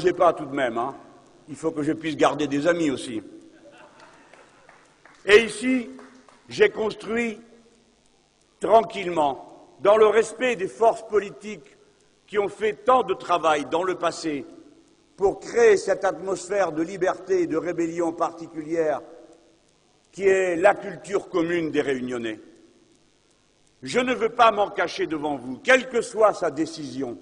sais pas tout de même, hein. Il faut que je puisse garder des amis aussi. Et ici, j'ai construit tranquillement, dans le respect des forces politiques qui ont fait tant de travail dans le passé pour créer cette atmosphère de liberté et de rébellion particulière qui est la culture commune des Réunionnais. Je ne veux pas m'en cacher devant vous, quelle que soit sa décision,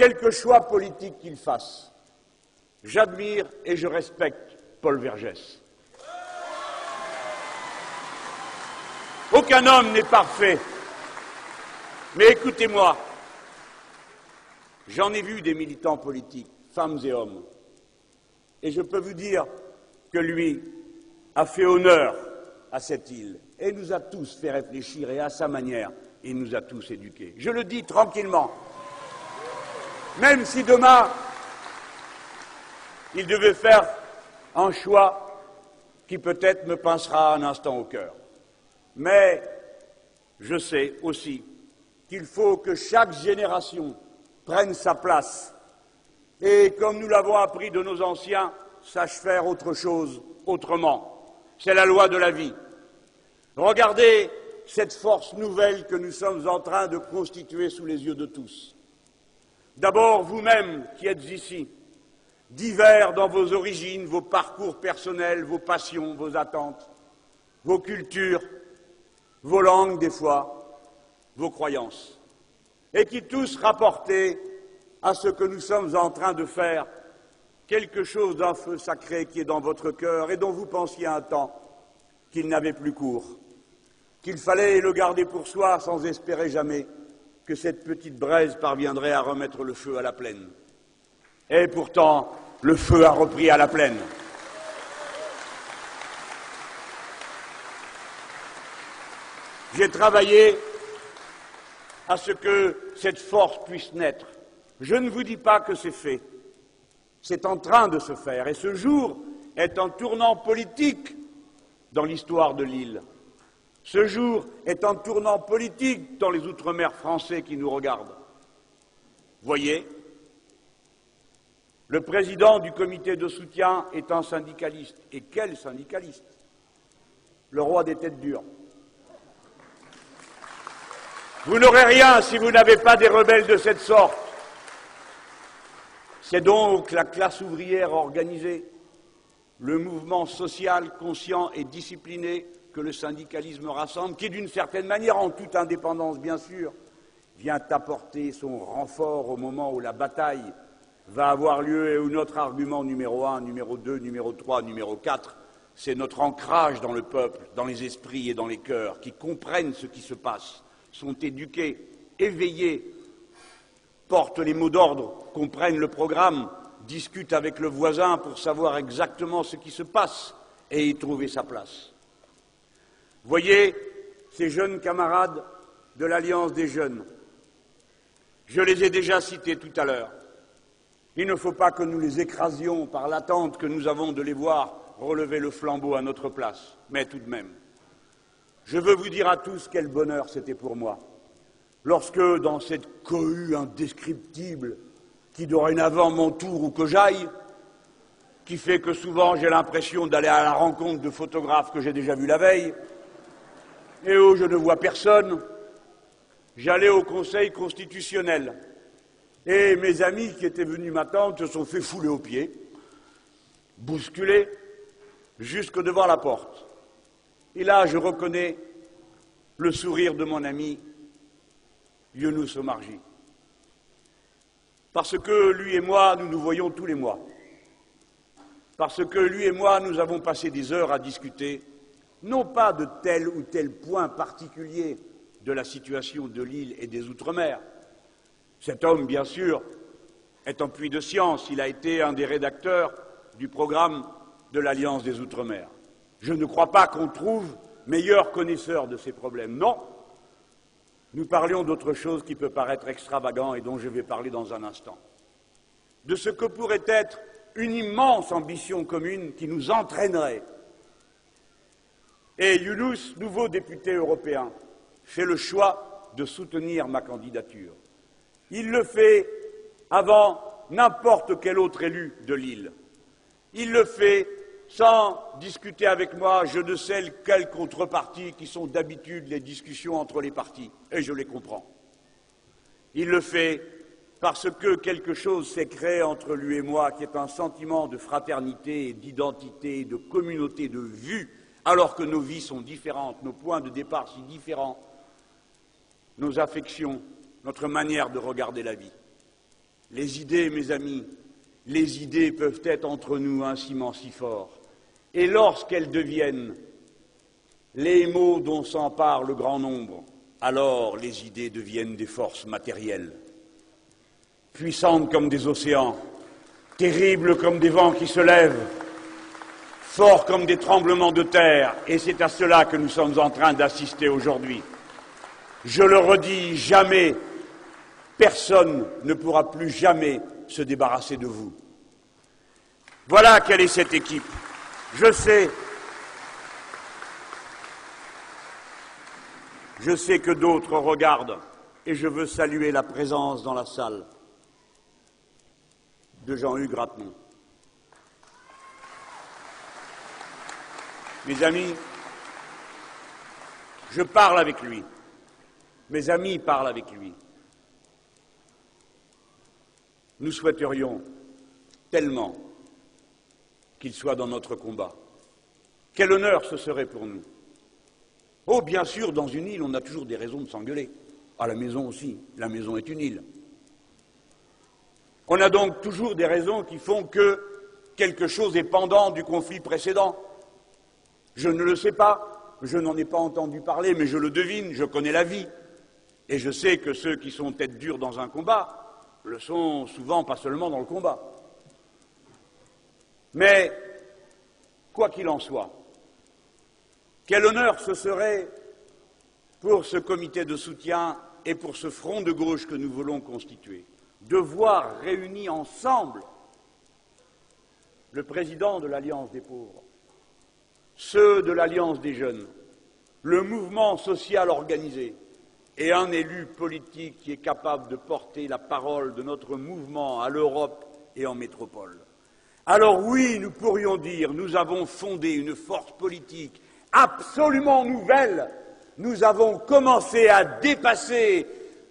quelque choix politique qu'il fasse. J'admire et je respecte Paul Vergès. Aucun homme n'est parfait. Mais écoutez-moi, j'en ai vu des militants politiques, femmes et hommes, et je peux vous dire que lui a fait honneur à cette île et nous a tous fait réfléchir et à sa manière, il nous a tous éduqués. Je le dis tranquillement, même si demain il devait faire un choix qui peut-être me pincera un instant au cœur. Mais je sais aussi qu'il faut que chaque génération prenne sa place et, comme nous l'avons appris de nos anciens, sache faire autre chose autrement. C'est la loi de la vie. Regardez cette force nouvelle que nous sommes en train de constituer sous les yeux de tous. D'abord, vous-même qui êtes ici, divers dans vos origines, vos parcours personnels, vos passions, vos attentes, vos cultures, vos langues des fois, vos croyances, et qui tous rapportaient à ce que nous sommes en train de faire quelque chose d'un feu sacré qui est dans votre cœur et dont vous pensiez un temps qu'il n'avait plus cours, qu'il fallait le garder pour soi sans espérer jamais que cette petite braise parviendrait à remettre le feu à la plaine. Et pourtant, le feu a repris à la plaine. J'ai travaillé à ce que cette force puisse naître. Je ne vous dis pas que c'est fait. C'est en train de se faire. Et ce jour est un tournant politique dans l'histoire de l'île. Ce jour est un tournant politique dans les Outre-mer français qui nous regardent. Voyez, le président du comité de soutien est un syndicaliste. Et quel syndicaliste? Le roi des têtes dures. Vous n'aurez rien si vous n'avez pas des rebelles de cette sorte. C'est donc la classe ouvrière organisée, le mouvement social conscient et discipliné le syndicalisme rassemble, qui d'une certaine manière, en toute indépendance bien sûr, vient apporter son renfort au moment où la bataille va avoir lieu et où notre argument numéro un, numéro deux, numéro trois, numéro quatre, c'est notre ancrage dans le peuple, dans les esprits et dans les cœurs, qui comprennent ce qui se passe sont éduqués, éveillés, portent les mots d'ordre, comprennent le programme, discutent avec le voisin pour savoir exactement ce qui se passe et y trouver sa place. Voyez ces jeunes camarades de l'Alliance des jeunes. Je les ai déjà cités tout à l'heure. Il ne faut pas que nous les écrasions par l'attente que nous avons de les voir relever le flambeau à notre place, mais tout de même. Je veux vous dire à tous quel bonheur c'était pour moi. Lorsque, dans cette cohue indescriptible qui dorénavant m'entoure ou que j'aille, qui fait que souvent j'ai l'impression d'aller à la rencontre de photographes que j'ai déjà vus la veille, et où je ne vois personne, j'allais au Conseil constitutionnel. Et mes amis qui étaient venus m'attendre se sont fait fouler aux pieds, bousculer, jusque devant la porte. Et là, je reconnais le sourire de mon ami Younous Omarji. Parce que lui et moi, nous nous voyons tous les mois. Parce que lui et moi, nous avons passé des heures à discuter, non pas de tel ou tel point particulier de la situation de l'île et des Outre-mer. Cet homme, bien sûr, est un puits de science. Il a été un des rédacteurs du programme de l'Alliance des Outre-mer. Je ne crois pas qu'on trouve meilleur connaisseur de ces problèmes. Non. Nous parlions d'autre chose qui peut paraître extravagant et dont je vais parler dans un instant. De ce que pourrait être une immense ambition commune qui nous entraînerait. Et Younous, nouveau député européen, fait le choix de soutenir ma candidature. Il le fait avant n'importe quel autre élu de l'île. Il le fait sans discuter avec moi je ne sais quelles contreparties qui sont d'habitude les discussions entre les partis, et je les comprends. Il le fait parce que quelque chose s'est créé entre lui et moi qui est un sentiment de fraternité, d'identité, de communauté, de vue, alors que nos vies sont différentes, nos points de départ si différents, nos affections, notre manière de regarder la vie. Les idées, mes amis, les idées peuvent être entre nous un ciment si fort. Et lorsqu'elles deviennent les mots dont s'empare le grand nombre, alors les idées deviennent des forces matérielles, puissantes comme des océans, terribles comme des vents qui se lèvent, forts comme des tremblements de terre, et c'est à cela que nous sommes en train d'assister aujourd'hui. Je le redis, jamais personne ne pourra plus jamais se débarrasser de vous. Voilà quelle est cette équipe. Je sais, je sais que d'autres regardent et je veux saluer la présence dans la salle de Jean-Hugues. Mes amis, je parle avec lui. Mes amis parlent avec lui. Nous souhaiterions tellement qu'il soit dans notre combat. Quel honneur ce serait pour nous. Oh, bien sûr, dans une île, on a toujours des raisons de s'engueuler. À la maison aussi, la maison est une île. On a donc toujours des raisons qui font que quelque chose est pendant du conflit précédent. Je ne le sais pas, je n'en ai pas entendu parler, mais je le devine, je connais la vie. Et je sais que ceux qui sont tête dure dans un combat le sont souvent pas seulement dans le combat. Mais, quoi qu'il en soit, quel honneur ce serait pour ce comité de soutien et pour ce front de gauche que nous voulons constituer, de voir réunis ensemble le président de l'Alliance des pauvres, ceux de l'Alliance des jeunes, le mouvement social organisé et un élu politique qui est capable de porter la parole de notre mouvement à l'Europe et en métropole. Alors oui, nous pourrions dire, nous avons fondé une force politique absolument nouvelle. Nous avons commencé à dépasser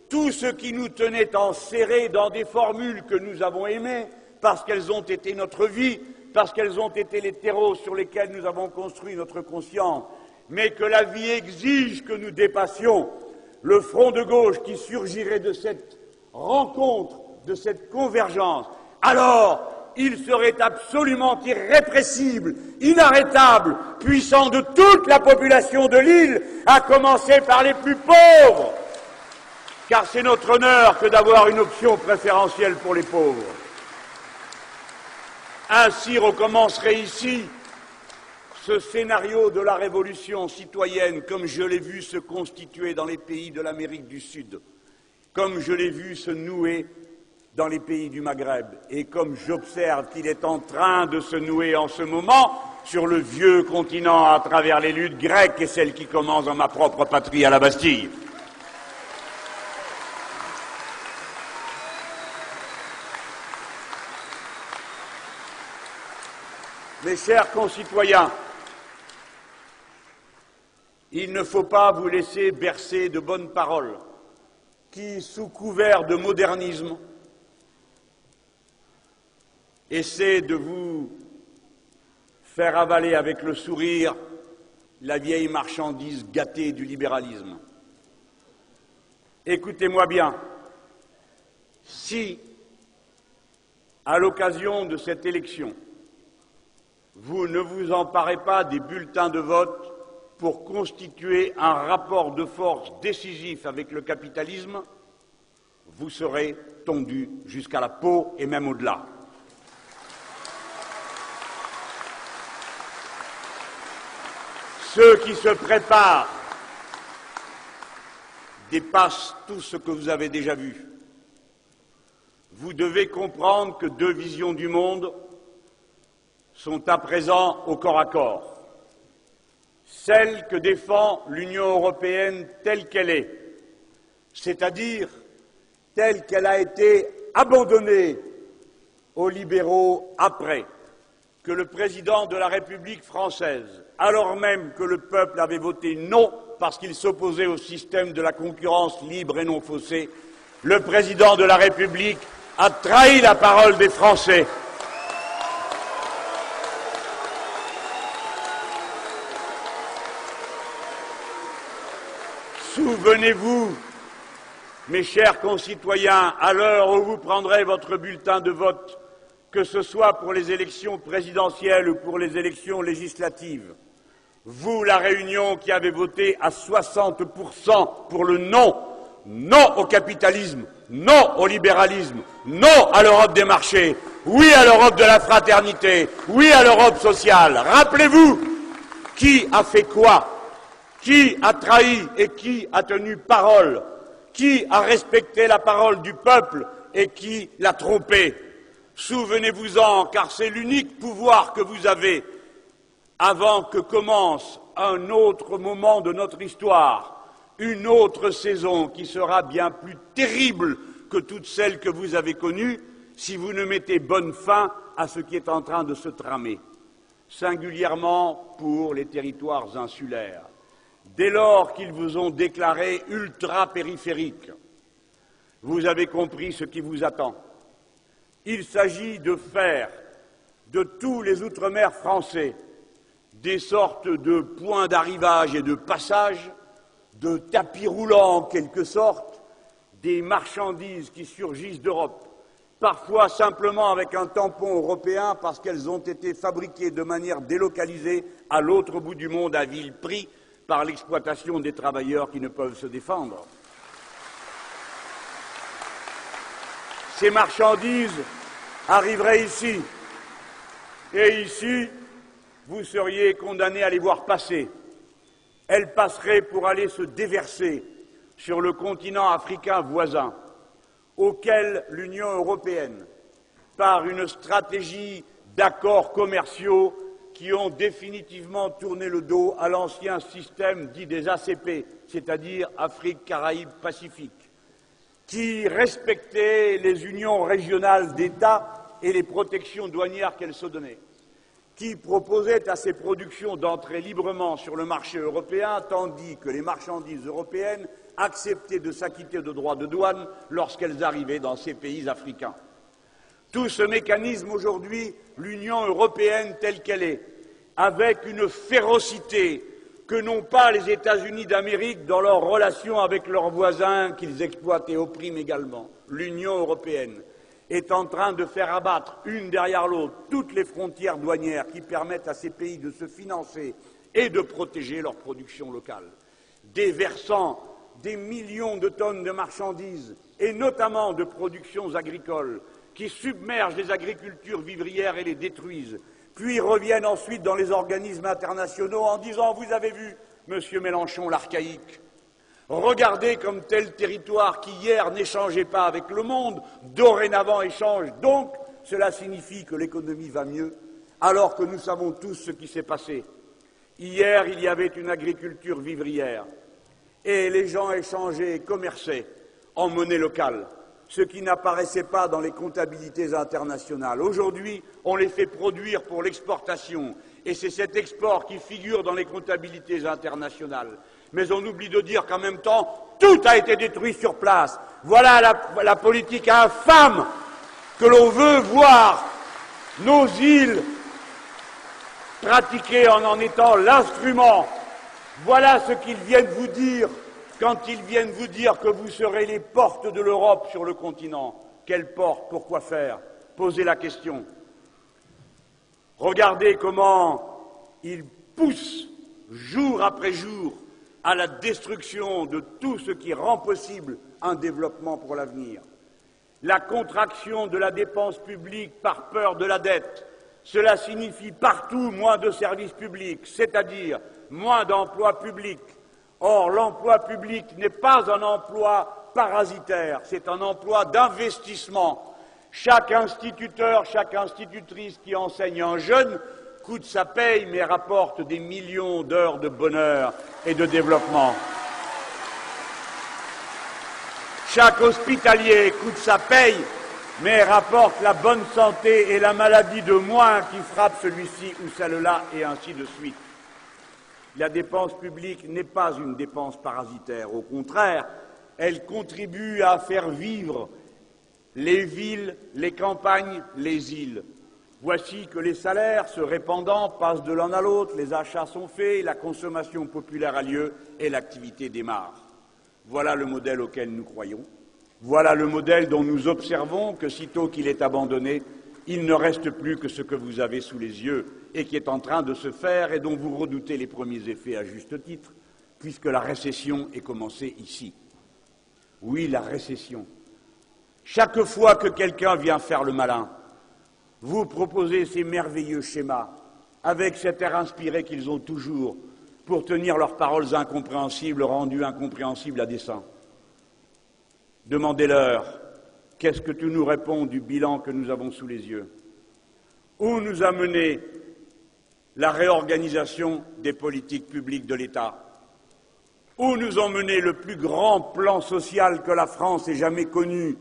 tout ce qui nous tenait enserrés dans des formules que nous avons aimées, parce qu'elles ont été notre vie, parce qu'elles ont été les terreaux sur lesquels nous avons construit notre conscience, mais que la vie exige que nous dépassions le front de gauche qui surgirait de cette rencontre, de cette convergence. Alors, il serait absolument irrépressible, inarrêtable, puissant de toute la population de l'île, à commencer par les plus pauvres, car c'est notre honneur que d'avoir une option préférentielle pour les pauvres. Ainsi recommencerait ici ce scénario de la révolution citoyenne, comme je l'ai vu se constituer dans les pays de l'Amérique du Sud, comme je l'ai vu se nouer dans les pays du Maghreb. Et comme j'observe qu'il est en train de se nouer en ce moment sur le vieux continent à travers les luttes grecques et celles qui commencent dans ma propre patrie à la Bastille. Mes chers concitoyens, il ne faut pas vous laisser bercer de bonnes paroles qui, sous couvert de modernisme, essaie de vous faire avaler avec le sourire la vieille marchandise gâtée du libéralisme. Écoutez-moi bien, si, à l'occasion de cette élection, vous ne vous emparez pas des bulletins de vote pour constituer un rapport de force décisif avec le capitalisme, vous serez tondu jusqu'à la peau et même au-delà. Ceux qui se préparent dépassent tout ce que vous avez déjà vu. Vous devez comprendre que deux visions du monde sont à présent au corps à corps. Celle que défend l'Union européenne telle qu'elle est, c'est-à-dire telle qu'elle a été abandonnée aux libéraux après que le président de la République française, alors même que le peuple avait voté non parce qu'il s'opposait au système de la concurrence libre et non faussée, le président de la République a trahi la parole des Français. Souvenez-vous, mes chers concitoyens, à l'heure où vous prendrez votre bulletin de vote, que ce soit pour les élections présidentielles ou pour les élections législatives, vous, la Réunion, qui avez voté à 60% pour le non, non au capitalisme, non au libéralisme, non à l'Europe des marchés, oui à l'Europe de la fraternité, oui à l'Europe sociale. Rappelez-vous qui a fait quoi qui a trahi et qui a tenu parole? Qui a respecté la parole du peuple et qui l'a trompé? Souvenez-vous-en, car c'est l'unique pouvoir que vous avez. Avant que commence un autre moment de notre histoire, une autre saison qui sera bien plus terrible que toutes celles que vous avez connues si vous ne mettez bonne fin à ce qui est en train de se tramer, singulièrement pour les territoires insulaires dès lors qu'ils vous ont déclaré ultra-périphériques. Vous avez compris ce qui vous attend. Il s'agit de faire de tous les Outre-mer français des sortes de points d'arrivage et de passage, de tapis roulants en quelque sorte, des marchandises qui surgissent d'Europe, parfois simplement avec un tampon européen parce qu'elles ont été fabriquées de manière délocalisée à l'autre bout du monde à vil prix par l'exploitation des travailleurs qui ne peuvent se défendre. Ces marchandises arriveraient ici, et ici, vous seriez condamné à les voir passer. Elles passeraient pour aller se déverser sur le continent africain voisin, auquel l'Union européenne, par une stratégie d'accords commerciaux qui ont définitivement tourné le dos à l'ancien système dit des ACP, c'est-à-dire Afrique, Caraïbes, Pacifique, qui respectait les unions régionales d'États et les protections douanières qu'elles se donnaient, qui proposait à ces productions d'entrer librement sur le marché européen, tandis que les marchandises européennes acceptaient de s'acquitter de droits de douane lorsqu'elles arrivaient dans ces pays africains. Tout ce mécanisme aujourd'hui, l'Union européenne telle qu'elle est, avec une férocité que n'ont pas les États-Unis d'Amérique dans leurs relations avec leurs voisins qu'ils exploitent et oppriment également. L'Union européenne est en train de faire abattre une derrière l'autre toutes les frontières douanières qui permettent à ces pays de se financer et de protéger leur production locale, déversant des millions de tonnes de marchandises et notamment de productions agricoles qui submergent les agricultures vivrières et les détruisent, puis reviennent ensuite dans les organismes internationaux en disant Vous avez vu, monsieur Mélenchon, l'archaïque. Regardez comme tel territoire qui hier n'échangeait pas avec le monde, dorénavant échange. Donc, cela signifie que l'économie va mieux, alors que nous savons tous ce qui s'est passé. Hier, il y avait une agriculture vivrière, et les gens échangeaient et commerçaient en monnaie locale ce qui n'apparaissait pas dans les comptabilités internationales. Aujourd'hui, on les fait produire pour l'exportation, et c'est cet export qui figure dans les comptabilités internationales. Mais on oublie de dire qu'en même temps, tout a été détruit sur place. Voilà la, politique infâme que l'on veut voir nos îles pratiquer en en étant l'instrument. Voilà ce qu'ils viennent vous dire quand ils viennent vous dire que vous serez les portes de l'Europe sur le continent, quelles portes Pourquoi faire? Posez la question. Regardez comment ils poussent jour après jour à la destruction de tout ce qui rend possible un développement pour l'avenir. La contraction de la dépense publique par peur de la dette, cela signifie partout moins de services publics, c'est-à-dire moins d'emplois publics, Or, l'emploi public n'est pas un emploi parasitaire, c'est un emploi d'investissement. Chaque instituteur, chaque institutrice qui enseigne un jeune coûte sa paye, mais rapporte des millions d'heures de bonheur et de développement. Chaque hospitalier coûte sa paye, mais rapporte la bonne santé et la maladie de moins qui frappe celui-ci ou celle-là, et ainsi de suite. La dépense publique n'est pas une dépense parasitaire, au contraire, elle contribue à faire vivre les villes, les campagnes, les îles. Voici que les salaires, se répandant, passent de l'un à l'autre, les achats sont faits, la consommation populaire a lieu et l'activité démarre. Voilà le modèle auquel nous croyons. Voilà le modèle dont nous observons que sitôt qu'il est abandonné, il ne reste plus que ce que vous avez sous les yeux et qui est en train de se faire et dont vous redoutez les premiers effets à juste titre, puisque la récession est commencée ici. Oui, la récession. Chaque fois que quelqu'un vient faire le malin, vous proposez ces merveilleux schémas, avec cet air inspiré qu'ils ont toujours, pour tenir leurs paroles incompréhensibles rendues incompréhensibles à dessein. Demandez-leur qu'est-ce que tu nous réponds du bilan que nous avons sous les yeux? Où nous a mené la réorganisation des politiques publiques de l'État? Où nous a mené le plus grand plan social que la France ait jamais connu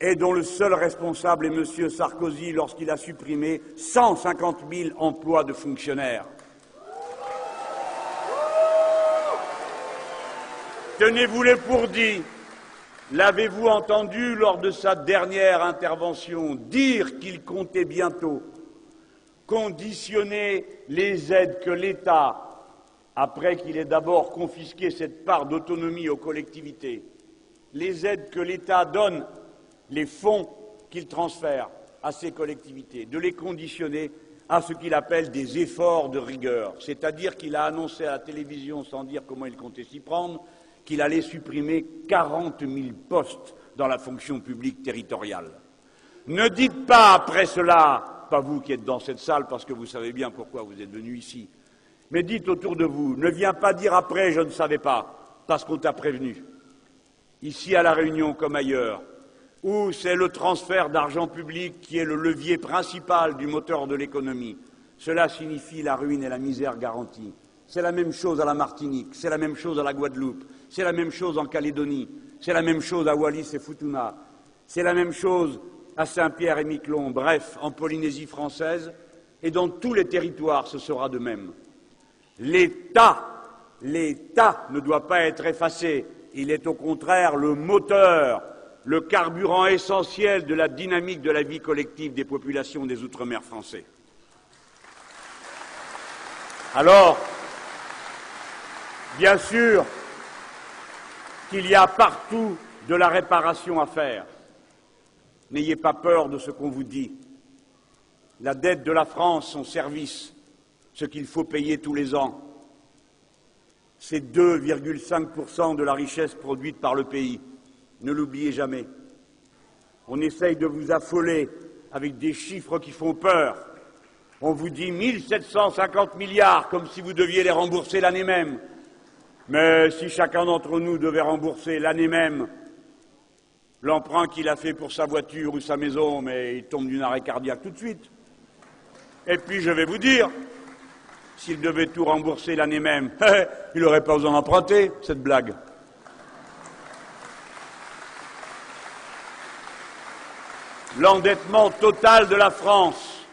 et dont le seul responsable est M. Sarkozy lorsqu'il a supprimé 150 000 emplois de fonctionnaires? Tenez-vous-les pour dit L'avez-vous entendu lors de sa dernière intervention dire qu'il comptait bientôt conditionner les aides que l'État, après qu'il ait d'abord confisqué cette part d'autonomie aux collectivités, les aides que l'État donne, les fonds qu'il transfère à ces collectivités, de les conditionner à ce qu'il appelle des efforts de rigueur, c'est-à-dire qu'il a annoncé à la télévision, sans dire comment il comptait s'y prendre, qu'il allait supprimer 40 000 postes dans la fonction publique territoriale. Ne dites pas après cela, pas vous qui êtes dans cette salle parce que vous savez bien pourquoi vous êtes venu ici, mais dites autour de vous, ne viens pas dire après je ne savais pas, parce qu'on t'a prévenu. Ici à La Réunion comme ailleurs, où c'est le transfert d'argent public qui est le levier principal du moteur de l'économie, cela signifie la ruine et la misère garantie. C'est la même chose à la Martinique, c'est la même chose à la Guadeloupe, c'est la même chose en Calédonie, c'est la même chose à Wallis et Futuna, c'est la même chose à Saint-Pierre et Miquelon, bref, en Polynésie française, et dans tous les territoires ce sera de même. L'État, l'État ne doit pas être effacé, il est au contraire le moteur, le carburant essentiel de la dynamique de la vie collective des populations des Outre-mer français. Alors, bien sûr, qu'il y a partout de la réparation à faire. N'ayez pas peur de ce qu'on vous dit. La dette de la France, son service, ce qu'il faut payer tous les ans, c'est 2,5% de la richesse produite par le pays. Ne l'oubliez jamais. On essaye de vous affoler avec des chiffres qui font peur. On vous dit 1750 milliards comme si vous deviez les rembourser l'année même. Mais si chacun d'entre nous devait rembourser l'année même l'emprunt qu'il a fait pour sa voiture ou sa maison, mais il tombe d'une arrêt cardiaque tout de suite. Et puis je vais vous dire, s'il devait tout rembourser l'année même, il n'aurait pas besoin d'emprunter, cette blague. L'endettement total de la France,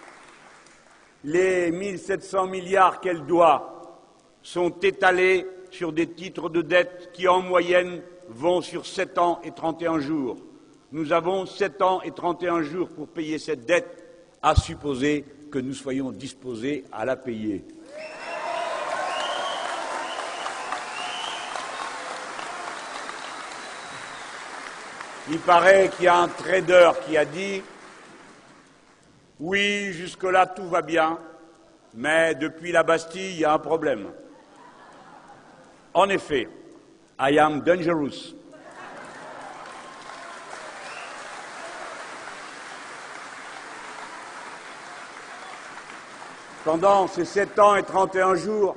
les 1700 milliards qu'elle doit, sont étalés sur des titres de dette qui, en moyenne, vont sur sept ans et trente et un jours. Nous avons sept ans et trente et un jours pour payer cette dette, à supposer que nous soyons disposés à la payer. Il paraît qu'il y a un trader qui a dit Oui, jusque-là tout va bien, mais depuis la Bastille, il y a un problème. En effet, I am dangerous. Pendant ces sept ans et trente et un jours,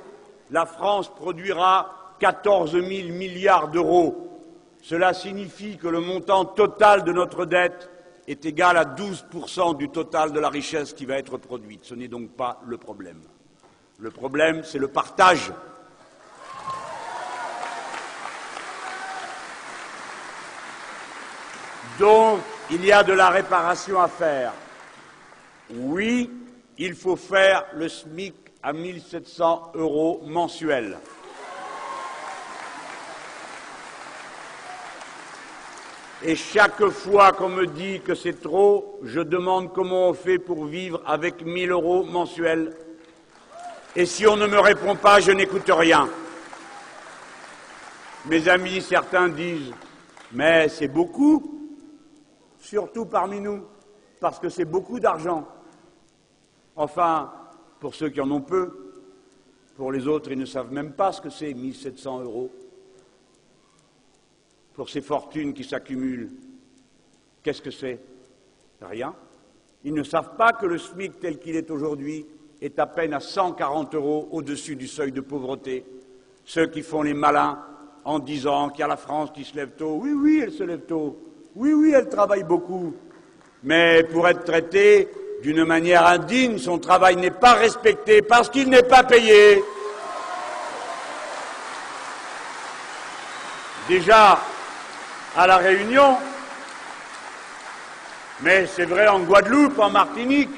la France produira quatorze 000 milliards d'euros. Cela signifie que le montant total de notre dette est égal à 12% du total de la richesse qui va être produite. Ce n'est donc pas le problème. Le problème, c'est le partage Donc, il y a de la réparation à faire. Oui, il faut faire le SMIC à 1700 euros mensuels. Et chaque fois qu'on me dit que c'est trop, je demande comment on fait pour vivre avec 1000 euros mensuels. Et si on ne me répond pas, je n'écoute rien. Mes amis, certains disent, mais c'est beaucoup, surtout parmi nous, parce que c'est beaucoup d'argent. Enfin, pour ceux qui en ont peu, pour les autres, ils ne savent même pas ce que c'est 1700 euros pour ces fortunes qui s'accumulent. Qu'est-ce que c'est? Rien. Ils ne savent pas que le SMIC tel qu'il est aujourd'hui est à peine à 140 euros au-dessus du seuil de pauvreté. Ceux qui font les malins en disant qu'il y a la France qui se lève tôt. Oui, oui, elle se lève tôt. Oui, oui, elle travaille beaucoup. Mais pour être traitée d'une manière indigne, son travail n'est pas respecté parce qu'il n'est pas payé. Déjà, à La Réunion, mais c'est vrai en Guadeloupe, en Martinique,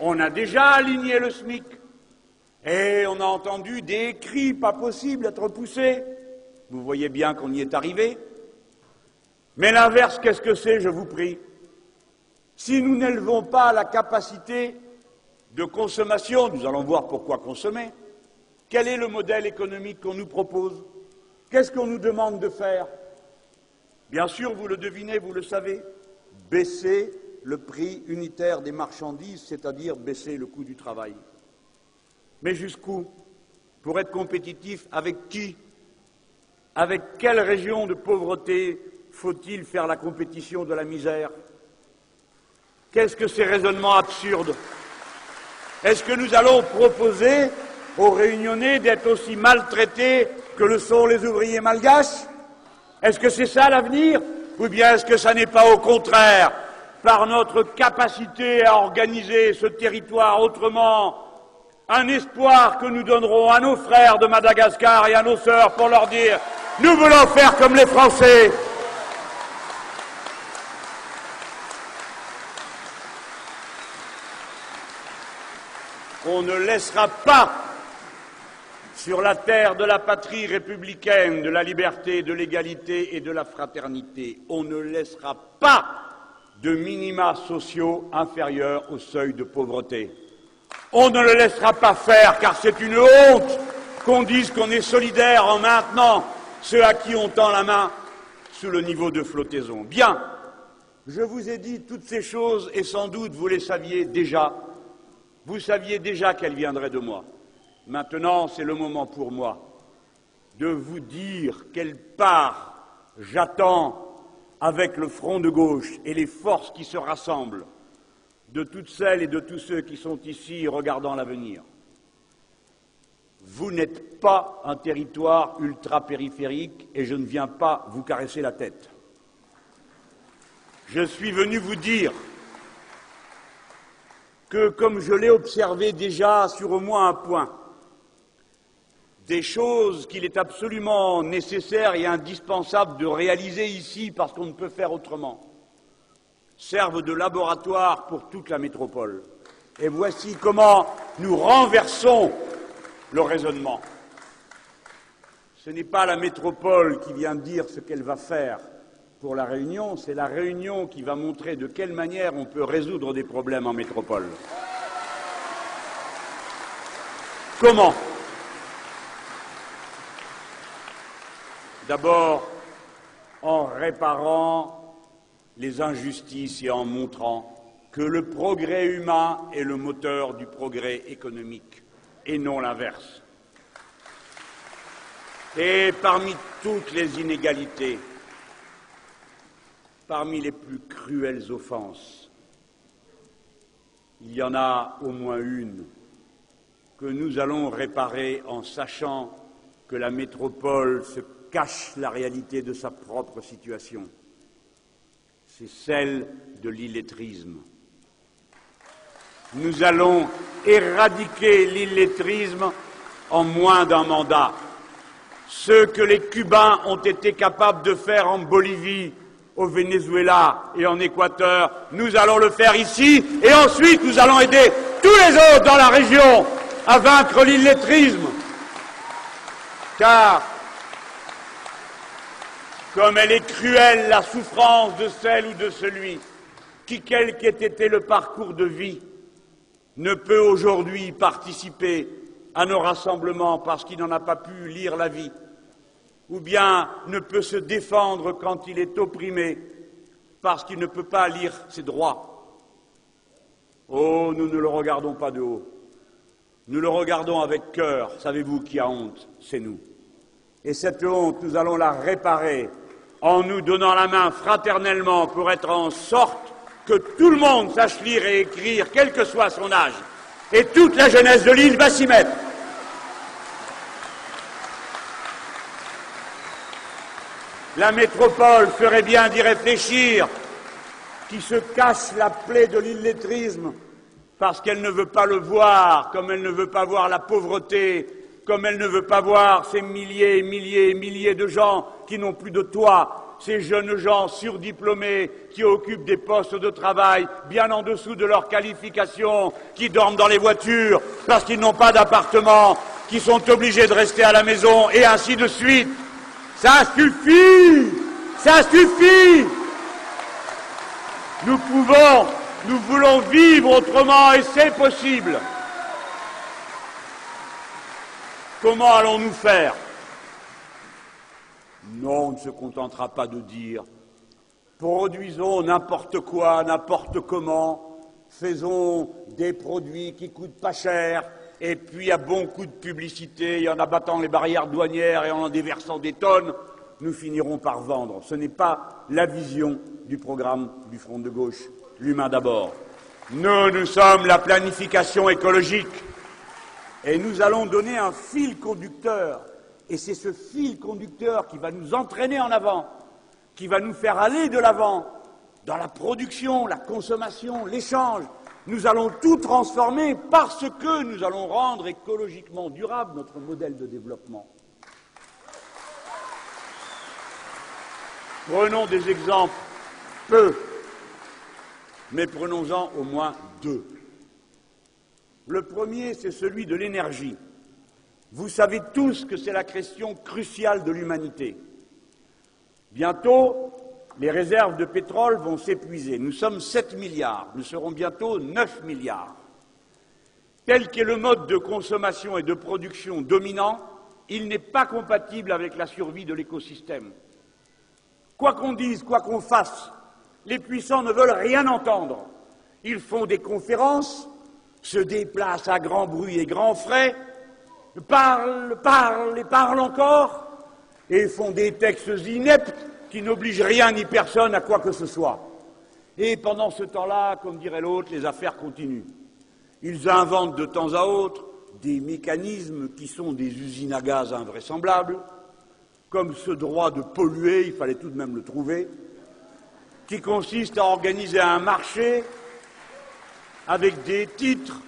on a déjà aligné le SMIC. Et on a entendu des cris pas possibles être poussés. Vous voyez bien qu'on y est arrivé. Mais l'inverse, qu'est-ce que c'est, je vous prie? Si nous n'élevons pas la capacité de consommation, nous allons voir pourquoi consommer, quel est le modèle économique qu'on nous propose? Qu'est-ce qu'on nous demande de faire? Bien sûr, vous le devinez, vous le savez, baisser le prix unitaire des marchandises, c'est-à-dire baisser le coût du travail. Mais jusqu'où? Pour être compétitif, avec qui? Avec quelle région de pauvreté faut-il faire la compétition de la misère? Qu'est-ce que ces raisonnements absurdes? Est-ce que nous allons proposer aux Réunionnais d'être aussi maltraités que le sont les ouvriers malgaches? Est-ce que c'est ça l'avenir? Ou bien est-ce que ça n'est pas au contraire, par notre capacité à organiser ce territoire autrement, un espoir que nous donnerons à nos frères de Madagascar et à nos sœurs pour leur dire nous voulons faire comme les Français On ne laissera pas sur la terre de la patrie républicaine, de la liberté, de l'égalité et de la fraternité. On ne laissera pas de minima sociaux inférieurs au seuil de pauvreté. On ne le laissera pas faire car c'est une honte qu'on dise qu'on est solidaire en maintenant ceux à qui on tend la main sous le niveau de flottaison. Bien, je vous ai dit toutes ces choses et sans doute vous les saviez déjà. Vous saviez déjà qu'elles viendraient de moi. Maintenant, c'est le moment pour moi de vous dire quelle part j'attends avec le front de gauche et les forces qui se rassemblent de toutes celles et de tous ceux qui sont ici regardant l'avenir. Vous n'êtes pas un territoire ultra-périphérique et je ne viens pas vous caresser la tête. Je suis venu vous dire que, comme je l'ai observé déjà sur au moins un point, des choses qu'il est absolument nécessaire et indispensable de réaliser ici parce qu'on ne peut faire autrement, servent de laboratoire pour toute la métropole. Et voici comment nous renversons le raisonnement. Ce n'est pas la métropole qui vient dire ce qu'elle va faire pour la Réunion, c'est la Réunion qui va montrer de quelle manière on peut résoudre des problèmes en métropole. Comment? D'abord, en réparant les injustices et en montrant que le progrès humain est le moteur du progrès économique et non l'inverse. Et parmi toutes les inégalités, parmi les plus cruelles offenses, il y en a au moins une que nous allons réparer en sachant que la métropole se cache la réalité de sa propre situation. C'est celle de l'illettrisme. Nous allons éradiquer l'illettrisme en moins d'un mandat. Ce que les Cubains ont été capables de faire en Bolivie au Venezuela et en Équateur, nous allons le faire ici, et ensuite nous allons aider tous les autres dans la région à vaincre l'illettrisme. Car, comme elle est cruelle la souffrance de celle ou de celui qui, quel qu'ait été le parcours de vie, ne peut aujourd'hui participer à nos rassemblements parce qu'il n'en a pas pu lire la vie, ou bien ne peut se défendre quand il est opprimé parce qu'il ne peut pas lire ses droits. Oh, nous ne le regardons pas de haut. Nous le regardons avec cœur. Savez-vous qui a honte? C'est nous. Et cette honte, nous allons la réparer en nous donnant la main fraternellement pour être en sorte que tout le monde sache lire et écrire, quel que soit son âge. Et toute la jeunesse de l'île va s'y mettre. La métropole ferait bien d'y réfléchir, qui se cache la plaie de l'illettrisme parce qu'elle ne veut pas le voir, comme elle ne veut pas voir la pauvreté, comme elle ne veut pas voir ces milliers et milliers et milliers de gens qui n'ont plus de toit, ces jeunes gens surdiplômés qui occupent des postes de travail bien en dessous de leurs qualifications, qui dorment dans les voitures parce qu'ils n'ont pas d'appartement, qui sont obligés de rester à la maison, et ainsi de suite. Ça suffit. Ça suffit. Nous pouvons, nous voulons vivre autrement et c'est possible. Comment allons-nous faire? Non, on ne se contentera pas de dire. Produisons n'importe quoi, n'importe comment, faisons des produits qui coûtent pas cher, et puis à bon coup de publicité, en abattant les barrières douanières et en en déversant des tonnes, nous finirons par vendre. Ce n'est pas la vision du programme du Front de gauche, l'humain d'abord. Nous, nous sommes la planification écologique et nous allons donner un fil conducteur. Et c'est ce fil conducteur qui va nous entraîner en avant, qui va nous faire aller de l'avant dans la production, la consommation, l'échange, nous allons tout transformer parce que nous allons rendre écologiquement durable notre modèle de développement. Prenons des exemples peu, mais prenons-en au moins deux. Le premier, c'est celui de l'énergie. Vous savez tous que c'est la question cruciale de l'humanité. Bientôt, les réserves de pétrole vont s'épuiser. Nous sommes 7 milliards, nous serons bientôt 9 milliards. Tel qu'est le mode de consommation et de production dominant, il n'est pas compatible avec la survie de l'écosystème. Quoi qu'on dise, quoi qu'on fasse, les puissants ne veulent rien entendre. Ils font des conférences, se déplacent à grand bruit et grand frais, parlent, parlent et parlent encore, et font des textes ineptes qui n'oblige rien ni personne à quoi que ce soit. Et pendant ce temps-là, comme dirait l'autre, les affaires continuent. Ils inventent de temps à autre des mécanismes qui sont des usines à gaz invraisemblables, comme ce droit de polluer, il fallait tout de même le trouver, qui consiste à organiser un marché avec des titres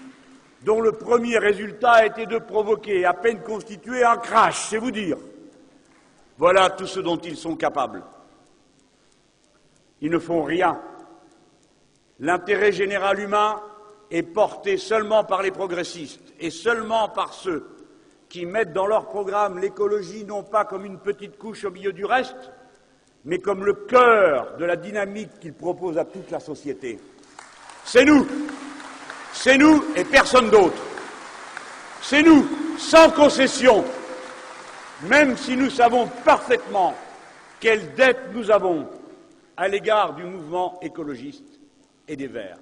dont le premier résultat était de provoquer, à peine constitué, un crash, c'est vous dire. Voilà tout ce dont ils sont capables. Ils ne font rien. L'intérêt général humain est porté seulement par les progressistes et seulement par ceux qui mettent dans leur programme l'écologie non pas comme une petite couche au milieu du reste, mais comme le cœur de la dynamique qu'ils proposent à toute la société. C'est nous, c'est nous et personne d'autre. C'est nous, sans concession, même si nous savons parfaitement quelle dette nous avons à l'égard du mouvement écologiste et des Verts.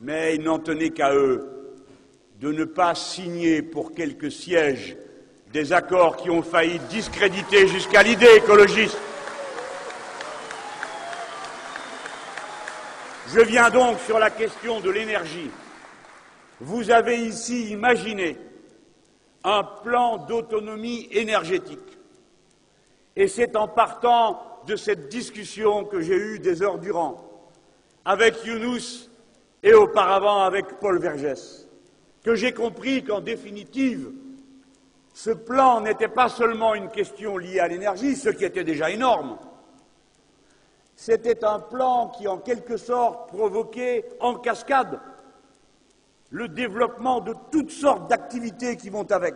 Mais il n'en tenait qu'à eux de ne pas signer pour quelques sièges des accords qui ont failli discréditer jusqu'à l'idée écologiste. Je viens donc sur la question de l'énergie. Vous avez ici imaginé un plan d'autonomie énergétique. Et c'est en partant de cette discussion que j'ai eue des heures durant avec Younous et auparavant avec Paul Vergès que j'ai compris qu'en définitive, ce plan n'était pas seulement une question liée à l'énergie, ce qui était déjà énorme. C'était un plan qui, en quelque sorte, provoquait en cascade le développement de toutes sortes d'activités qui vont avec.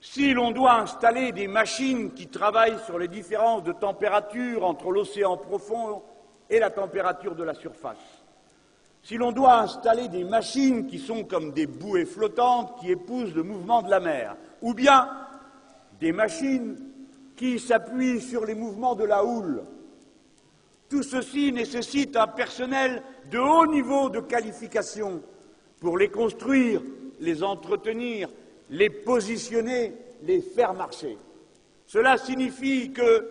Si l'on doit installer des machines qui travaillent sur les différences de température entre l'océan profond et la température de la surface, si l'on doit installer des machines qui sont comme des bouées flottantes qui épousent le mouvement de la mer, ou bien des machines qui s'appuient sur les mouvements de la houle, tout ceci nécessite un personnel de haut niveau de qualification pour les construire, les entretenir, les positionner, les faire marcher. Cela signifie que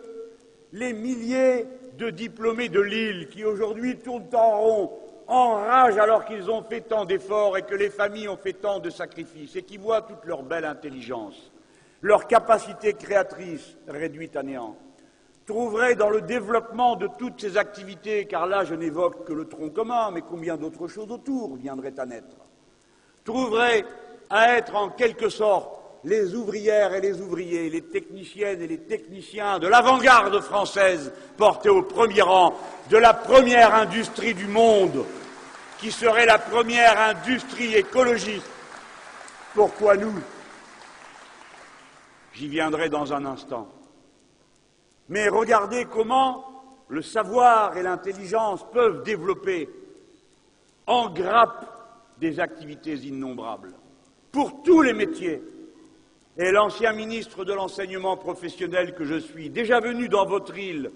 les milliers de diplômés de Lille qui aujourd'hui tournent en rond, enragent alors qu'ils ont fait tant d'efforts et que les familles ont fait tant de sacrifices et qui voient toute leur belle intelligence, leur capacité créatrice réduite à néant, trouveraient dans le développement de toutes ces activités, car là je n'évoque que le tronc commun, mais combien d'autres choses autour viendraient à naître, trouveraient à être en quelque sorte les ouvrières et les ouvriers, les techniciennes et les techniciens de l'avant-garde française portés au premier rang de la première industrie du monde, qui serait la première industrie écologiste. Pourquoi nous? J'y viendrai dans un instant. Mais regardez comment le savoir et l'intelligence peuvent développer en grappe des activités innombrables pour tous les métiers. Et l'ancien ministre de l'enseignement professionnel que je suis, déjà venu dans votre île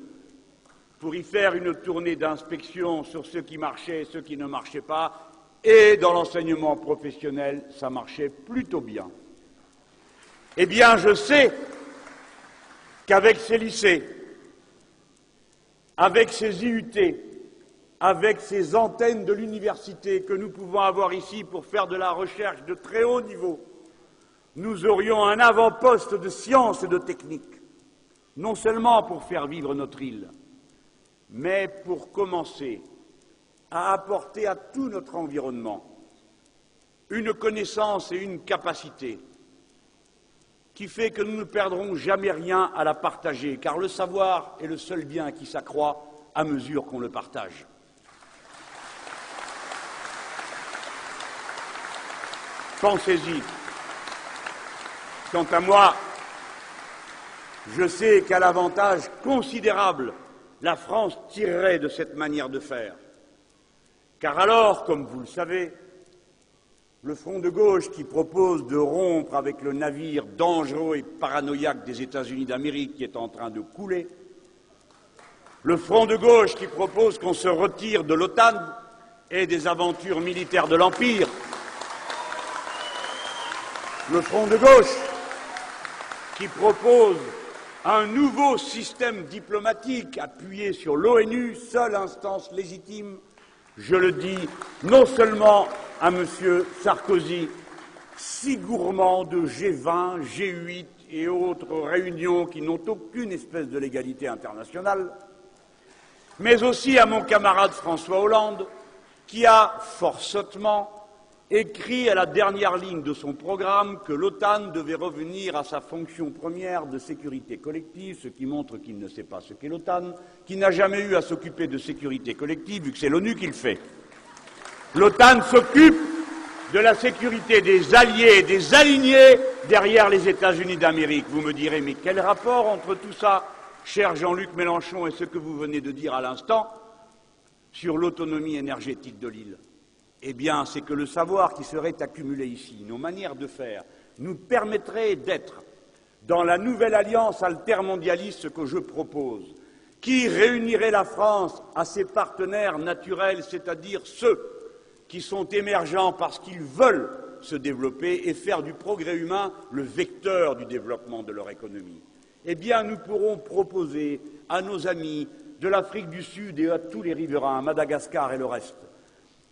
pour y faire une tournée d'inspection sur ce qui marchait et ce qui ne marchait pas, et dans l'enseignement professionnel, ça marchait plutôt bien. Eh bien, je sais qu'avec ces lycées, avec ces IUT, avec ces antennes de l'université que nous pouvons avoir ici pour faire de la recherche de très haut niveau, nous aurions un avant-poste de science et de technique, non seulement pour faire vivre notre île, mais pour commencer à apporter à tout notre environnement une connaissance et une capacité qui fait que nous ne perdrons jamais rien à la partager, car le savoir est le seul bien qui s'accroît à mesure qu'on le partage. Pensez-y. Quant à moi, je sais quel avantage considérable la France tirerait de cette manière de faire. Car alors, comme vous le savez, le front de gauche qui propose de rompre avec le navire dangereux et paranoïaque des États-Unis d'Amérique qui est en train de couler, le front de gauche qui propose qu'on se retire de l'OTAN et des aventures militaires de l'Empire, le front de gauche qui propose un nouveau système diplomatique appuyé sur l'ONU, seule instance légitime, je le dis non seulement à M. Sarkozy, si gourmand de G20, G8 et autres réunions qui n'ont aucune espèce de légalité internationale, mais aussi à mon camarade François Hollande, qui a fort sottement écrit à la dernière ligne de son programme que l'OTAN devait revenir à sa fonction première de sécurité collective, ce qui montre qu'il ne sait pas ce qu'est l'OTAN, qui n'a jamais eu à s'occuper de sécurité collective, vu que c'est l'ONU qui le fait. L'OTAN s'occupe de la sécurité des alliés et des alignés derrière les États-Unis d'Amérique. Vous me direz, mais quel rapport entre tout ça, cher Jean-Luc Mélenchon, et ce que vous venez de dire à l'instant sur l'autonomie énergétique de l'île? Eh bien, c'est que le savoir qui serait accumulé ici, nos manières de faire, nous permettrait d'être dans la nouvelle alliance altermondialiste que je propose, qui réunirait la France à ses partenaires naturels, c'est-à-dire ceux qui sont émergents parce qu'ils veulent se développer et faire du progrès humain le vecteur du développement de leur économie. Eh bien, nous pourrons proposer à nos amis de l'Afrique du Sud et à tous les riverains, Madagascar et le reste,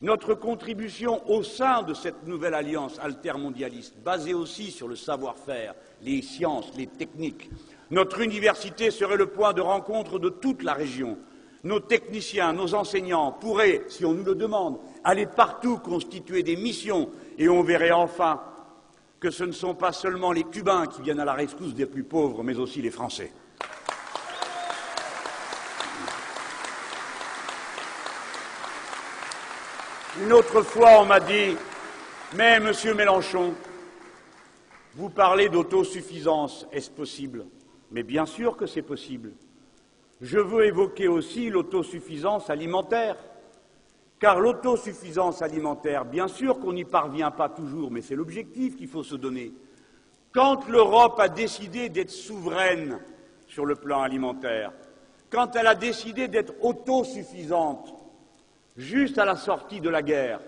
notre contribution au sein de cette nouvelle alliance altermondialiste, basée aussi sur le savoir-faire, les sciences, les techniques, notre université serait le point de rencontre de toute la région. Nos techniciens, nos enseignants pourraient, si on nous le demande, aller partout constituer des missions et on verrait enfin que ce ne sont pas seulement les Cubains qui viennent à la rescousse des plus pauvres, mais aussi les Français. Une autre fois, on m'a dit Mais, monsieur Mélenchon, vous parlez d'autosuffisance, est-ce possible? Mais bien sûr que c'est possible. Je veux évoquer aussi l'autosuffisance alimentaire. Car l'autosuffisance alimentaire, bien sûr qu'on n'y parvient pas toujours, mais c'est l'objectif qu'il faut se donner. Quand l'Europe a décidé d'être souveraine sur le plan alimentaire, quand elle a décidé d'être autosuffisante, juste à la sortie de la guerre,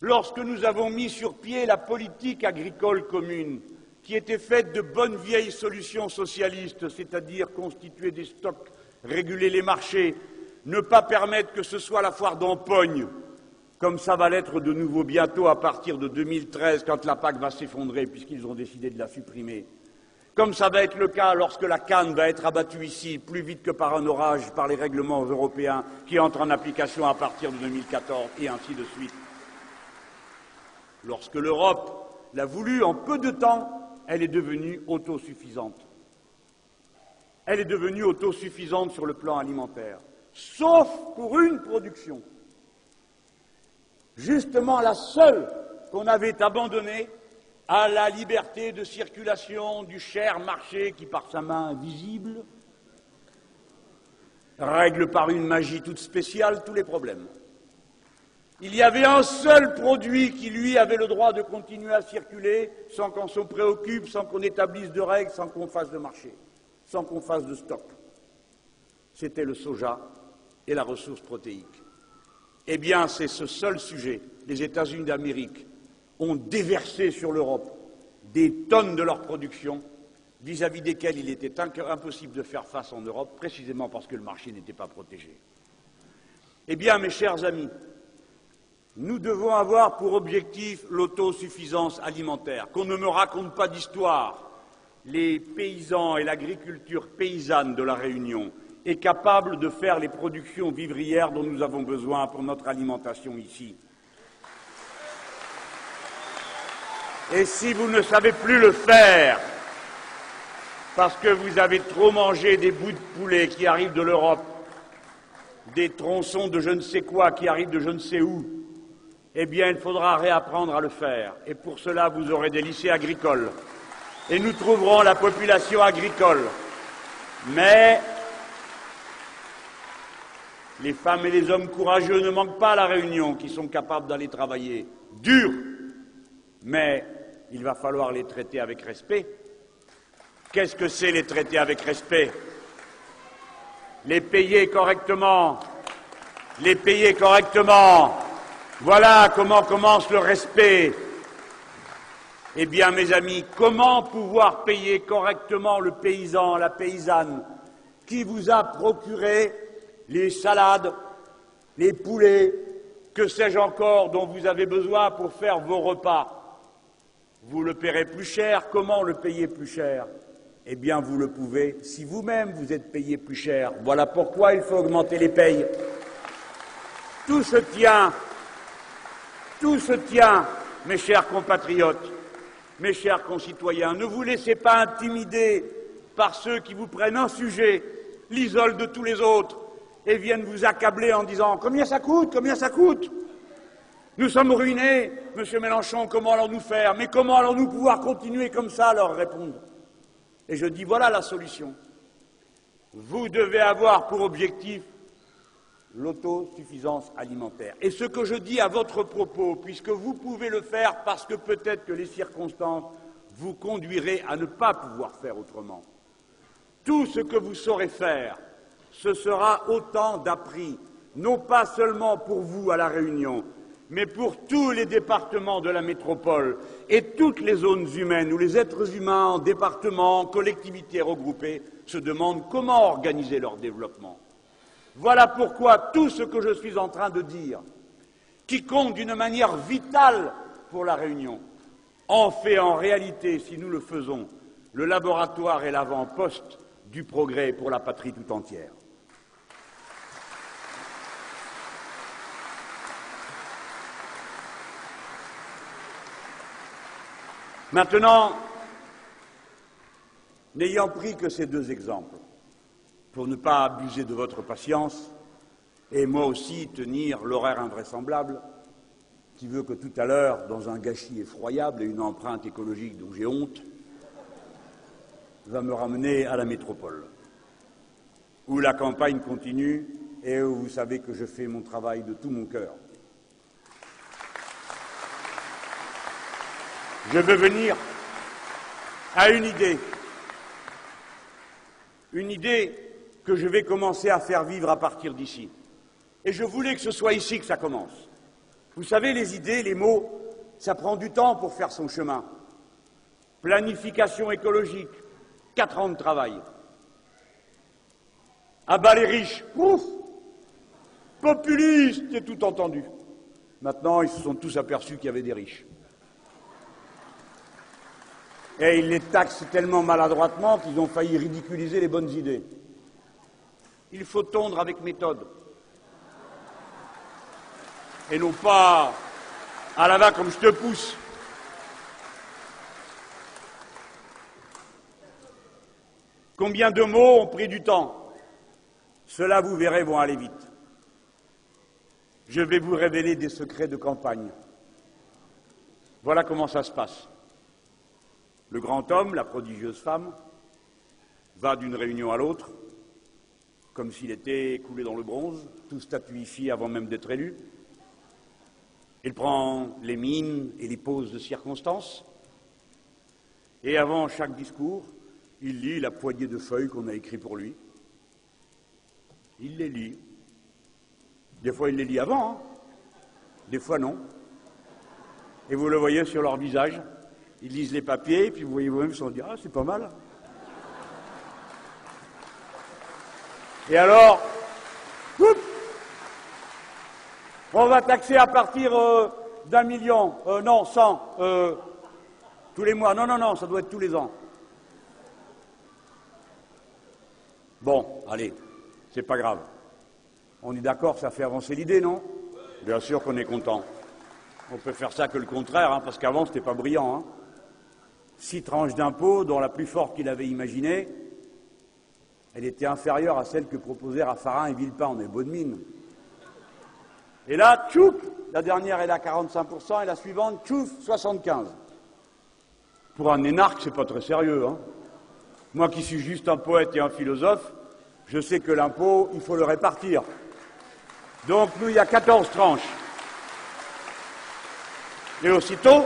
lorsque nous avons mis sur pied la politique agricole commune, qui était faite de bonnes vieilles solutions socialistes, c'est-à-dire constituer des stocks, réguler les marchés, ne pas permettre que ce soit la foire d'empoigne, comme ça va l'être de nouveau bientôt à partir de 2013, quand la PAC va s'effondrer, puisqu'ils ont décidé de la supprimer. Comme ça va être le cas lorsque la canne va être abattue ici plus vite que par un orage par les règlements européens qui entrent en application à partir de 2014 et ainsi de suite. Lorsque l'Europe l'a voulu en peu de temps, elle est devenue autosuffisante. Elle est devenue autosuffisante sur le plan alimentaire, sauf pour une production, justement la seule qu'on avait abandonnée à la liberté de circulation du cher marché qui, par sa main invisible, règle par une magie toute spéciale tous les problèmes. Il y avait un seul produit qui, lui, avait le droit de continuer à circuler sans qu'on s'en préoccupe, sans qu'on établisse de règles, sans qu'on fasse de marché, sans qu'on fasse de stock. C'était le soja et la ressource protéique. Eh bien, c'est ce seul sujet. Les États-Unis d'Amérique ont déversé sur l'Europe des tonnes de leur production vis-à-vis desquelles il était impossible de faire face en Europe, précisément parce que le marché n'était pas protégé. Eh bien, mes chers amis, nous devons avoir pour objectif l'autosuffisance alimentaire, qu'on ne me raconte pas d'histoire. Les paysans et l'agriculture paysanne de la Réunion est capable de faire les productions vivrières dont nous avons besoin pour notre alimentation ici. Et si vous ne savez plus le faire, parce que vous avez trop mangé des bouts de poulet qui arrivent de l'Europe, des tronçons de je ne sais quoi qui arrivent de je ne sais où, eh bien, il faudra réapprendre à le faire. Et pour cela, vous aurez des lycées agricoles. Et nous trouverons la population agricole. Mais les femmes et les hommes courageux ne manquent pas à la Réunion, qui sont capables d'aller travailler dur. Mais il va falloir les traiter avec respect. Qu'est-ce que c'est les traiter avec respect? Les payer correctement. Les payer correctement voilà comment commence le respect. Eh bien, mes amis, comment pouvoir payer correctement le paysan, la paysanne, qui vous a procuré les salades, les poulets, que sais-je encore, dont vous avez besoin pour faire vos repas? Vous le paierez plus cher. Comment le payer plus cher? Eh bien, vous le pouvez si vous-même vous êtes payé plus cher. Voilà pourquoi il faut augmenter les payes. Tout se tient tout se tient, mes chers compatriotes, mes chers concitoyens. Ne vous laissez pas intimider par ceux qui vous prennent un sujet, l'isolent de tous les autres et viennent vous accabler en disant Combien ça coûte? Combien ça coûte? Nous sommes ruinés, Monsieur Mélenchon, comment allons-nous faire? Mais comment allons-nous pouvoir continuer comme ça? Leur répondre. Et je dis Voilà la solution. Vous devez avoir pour objectif l'autosuffisance alimentaire. Et ce que je dis à votre propos, puisque vous pouvez le faire parce que peut-être que les circonstances vous conduiraient à ne pas pouvoir faire autrement, tout ce que vous saurez faire, ce sera autant d'appris, non pas seulement pour vous à La Réunion, mais pour tous les départements de la métropole et toutes les zones humaines où les êtres humains, en départements, en collectivités regroupées, se demandent comment organiser leur développement. Voilà pourquoi tout ce que je suis en train de dire, qui compte d'une manière vitale pour la Réunion, en fait en réalité, si nous le faisons, le laboratoire et l'avant-poste du progrès pour la patrie tout entière. Maintenant, n'ayant pris que ces deux exemples, pour ne pas abuser de votre patience, et moi aussi tenir l'horaire invraisemblable qui veut que tout à l'heure, dans un gâchis effroyable et une empreinte écologique dont j'ai honte, va me ramener à la métropole, où la campagne continue et où vous savez que je fais mon travail de tout mon cœur. Je veux venir à une idée, une idée que je vais commencer à faire vivre à partir d'ici. Et je voulais que ce soit ici que ça commence. Vous savez, les idées, les mots, ça prend du temps pour faire son chemin. Planification écologique, quatre ans de travail. À bas les riches, ouf Populiste, et tout entendu. Maintenant, ils se sont tous aperçus qu'il y avait des riches. Et ils les taxent tellement maladroitement qu'ils ont failli ridiculiser les bonnes idées. Il faut tondre avec méthode. Et non pas à la va comme je te pousse. Combien de mots ont pris du temps? Cela, vous verrez, vont aller vite. Je vais vous révéler des secrets de campagne. Voilà comment ça se passe. Le grand homme, la prodigieuse femme, va d'une réunion à l'autre, comme s'il était coulé dans le bronze, tout statuifié avant même d'être élu. Il prend les mines et les poses de circonstance, et avant chaque discours, il lit la poignée de feuilles qu'on a écrites pour lui. Il les lit. Des fois, il les lit avant, hein. des fois non. Et vous le voyez sur leur visage. Ils lisent les papiers, puis vous voyez vous-même, ils se disent Ah, c'est pas mal. Et alors, on va taxer à partir euh, d'un million, euh, non, cent, euh, tous les mois. Non, non, non, ça doit être tous les ans. Bon, allez, c'est pas grave. On est d'accord, ça fait avancer l'idée, non? Bien sûr qu'on est content. On peut faire ça que le contraire, hein, parce qu'avant, c'était pas brillant. Hein six tranches d'impôts, dont la plus forte qu'il avait imaginée, elle était inférieure à celle que proposèrent Raffarin et Villepin. On est bonne mine. Et là, tchouk, la dernière est à 45% et la suivante, tchouf, 75%. Pour un énarque, c'est pas très sérieux. Hein. Moi qui suis juste un poète et un philosophe, je sais que l'impôt, il faut le répartir. Donc nous, il y a 14 tranches. Et aussitôt,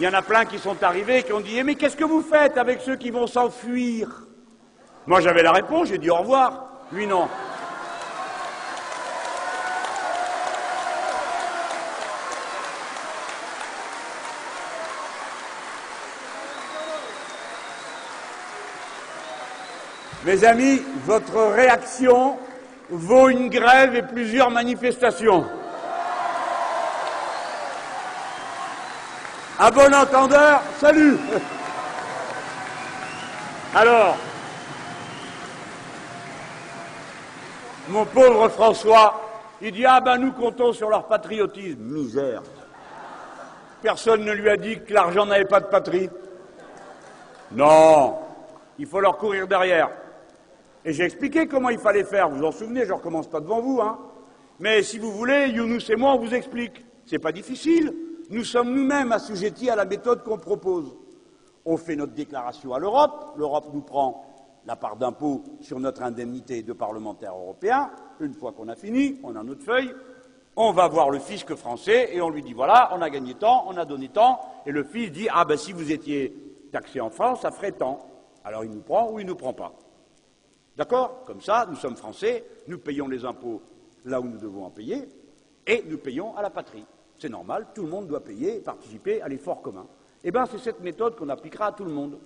il y en a plein qui sont arrivés et qui ont dit eh, Mais qu'est-ce que vous faites avec ceux qui vont s'enfuir? Moi j'avais la réponse, j'ai dit au revoir. Lui non. Mes amis, votre réaction vaut une grève et plusieurs manifestations. À bon entendeur, salut Alors, mon pauvre François, il dit Ah ben nous comptons sur leur patriotisme. Misère. Personne ne lui a dit que l'argent n'avait pas de patrie. Non, il faut leur courir derrière. Et j'ai expliqué comment il fallait faire. Vous vous en souvenez, je ne recommence pas devant vous. Hein. Mais si vous voulez, Younous et moi, on vous explique. C'est pas difficile. Nous sommes nous-mêmes assujettis à la méthode qu'on propose. On fait notre déclaration à l'Europe, l'Europe nous prend la part d'impôt sur notre indemnité de parlementaire européen. Une fois qu'on a fini, on a notre feuille, on va voir le fisc français et on lui dit voilà, on a gagné tant, on a donné tant, et le fisc dit ah ben si vous étiez taxé en France, ça ferait tant. Alors il nous prend ou il ne nous prend pas. D'accord? Comme ça, nous sommes français, nous payons les impôts là où nous devons en payer, et nous payons à la patrie. C'est normal, tout le monde doit payer et participer à l'effort commun. Eh bien, c'est cette méthode qu'on appliquera à tout le monde,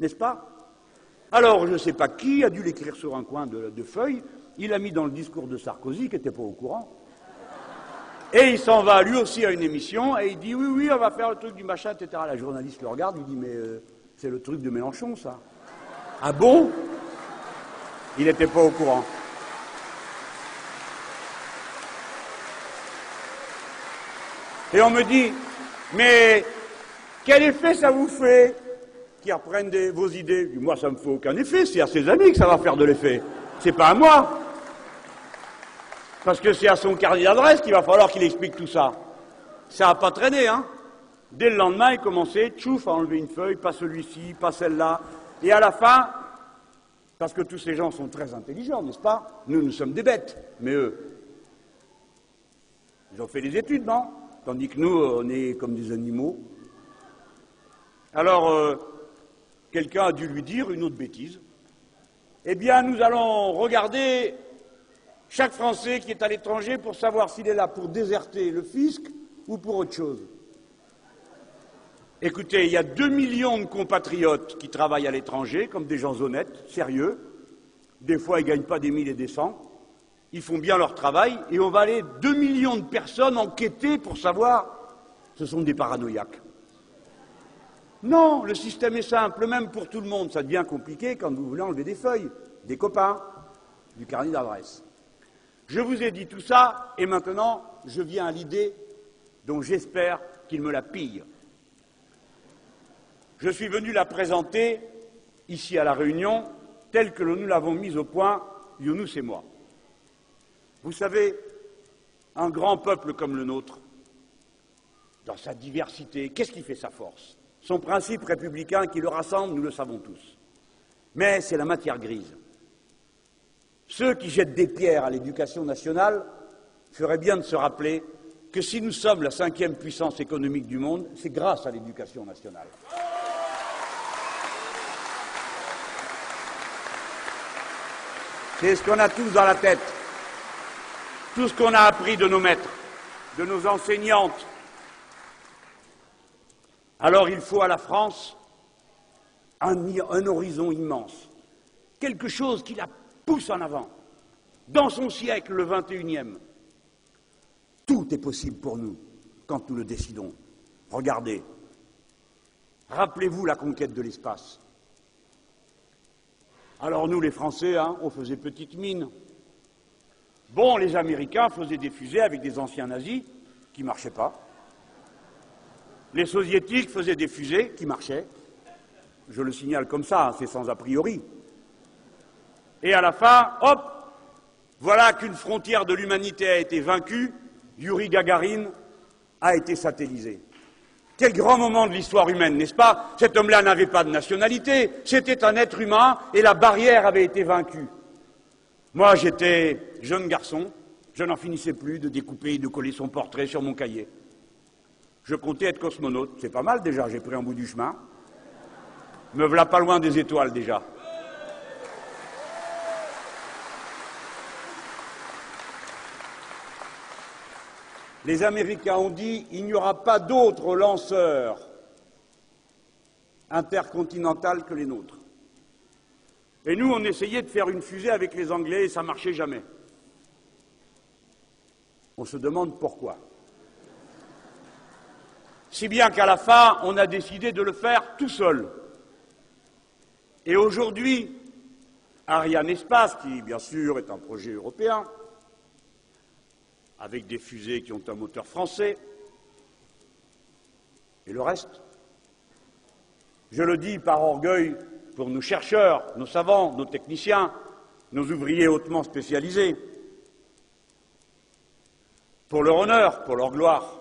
n'est-ce pas? Alors, je ne sais pas qui a dû l'écrire sur un coin de, feuille, il a mis dans le discours de Sarkozy, qui n'était pas au courant, et il s'en va lui aussi à une émission, et il dit oui, oui, on va faire le truc du machin, etc. La journaliste le regarde, il dit mais euh, c'est le truc de Mélenchon, ça. Ah bon? Il n'était pas au courant. Et on me dit, mais quel effet ça vous fait qu'ils reprennent vos idées? Moi, ça ne me fait aucun effet, c'est à ses amis que ça va faire de l'effet. C'est pas à moi. Parce que c'est à son carnet d'adresse qu'il va falloir qu'il explique tout ça. Ça n'a pas traîné, hein Dès le lendemain, il commençait, tchouf, à enlever une feuille, pas celui-ci, pas celle-là. Et à la fin, parce que tous ces gens sont très intelligents, n'est-ce pas? Nous, nous sommes des bêtes, mais eux, ils ont fait des études, non? Tandis que nous, on est comme des animaux. Alors, euh, quelqu'un a dû lui dire une autre bêtise. Eh bien, nous allons regarder chaque Français qui est à l'étranger pour savoir s'il est là pour déserter le fisc ou pour autre chose. Écoutez, il y a deux millions de compatriotes qui travaillent à l'étranger, comme des gens honnêtes, sérieux. Des fois, ils ne gagnent pas des mille et des cents. Ils font bien leur travail. Et on va aller deux millions de personnes enquêter pour savoir. Ce sont des paranoïaques. Non, le système est simple, même pour tout le monde. Ça devient compliqué quand vous voulez enlever des feuilles, des copains, du carnet d'adresse. Je vous ai dit tout ça, et maintenant, je viens à l'idée dont j'espère qu'il me la pille. Je suis venu la présenter ici à La Réunion, telle que nous l'avons mise au point, Younous et moi. Vous savez, un grand peuple comme le nôtre, dans sa diversité, qu'est-ce qui fait sa force? Son principe républicain qui le rassemble, nous le savons tous. Mais c'est la matière grise. Ceux qui jettent des pierres à l'éducation nationale feraient bien de se rappeler que si nous sommes la cinquième puissance économique du monde, c'est grâce à l'éducation nationale. C'est ce qu'on a tous dans la tête. Tout ce qu'on a appris de nos maîtres, de nos enseignantes. Alors il faut à la France un, horizon immense, quelque chose qui la pousse en avant. Dans son siècle, le 21e, tout est possible pour nous quand nous le décidons. Regardez, rappelez-vous la conquête de l'espace. Alors nous, les Français, hein, on faisait petite mine. Bon, les Américains faisaient des fusées avec des anciens nazis qui ne marchaient pas. Les Soviétiques faisaient des fusées qui marchaient. Je le signale comme ça, hein, c'est sans a priori. Et à la fin, hop, voilà qu'une frontière de l'humanité a été vaincue, Yuri Gagarin a été satellisé. Quel grand moment de l'histoire humaine, n'est-ce pas? Cet homme-là n'avait pas de nationalité, c'était un être humain et la barrière avait été vaincue. Moi, j'étais jeune garçon, je n'en finissais plus de découper et de coller son portrait sur mon cahier. Je comptais être cosmonaute, c'est pas mal déjà, j'ai pris un bout du chemin. Me voilà pas loin des étoiles déjà. les Américains ont dit il n'y aura pas d'autres lanceurs intercontinental que les nôtres. Et nous, on essayait de faire une fusée avec les Anglais et ça ne marchait jamais. On se demande pourquoi. Si bien qu'à la fin, on a décidé de le faire tout seul. Et aujourd'hui, Ariane Espace, qui bien sûr est un projet européen, avec des fusées qui ont un moteur français, et le reste. Je le dis par orgueil pour nos chercheurs, nos savants, nos techniciens, nos ouvriers hautement spécialisés, pour leur honneur, pour leur gloire.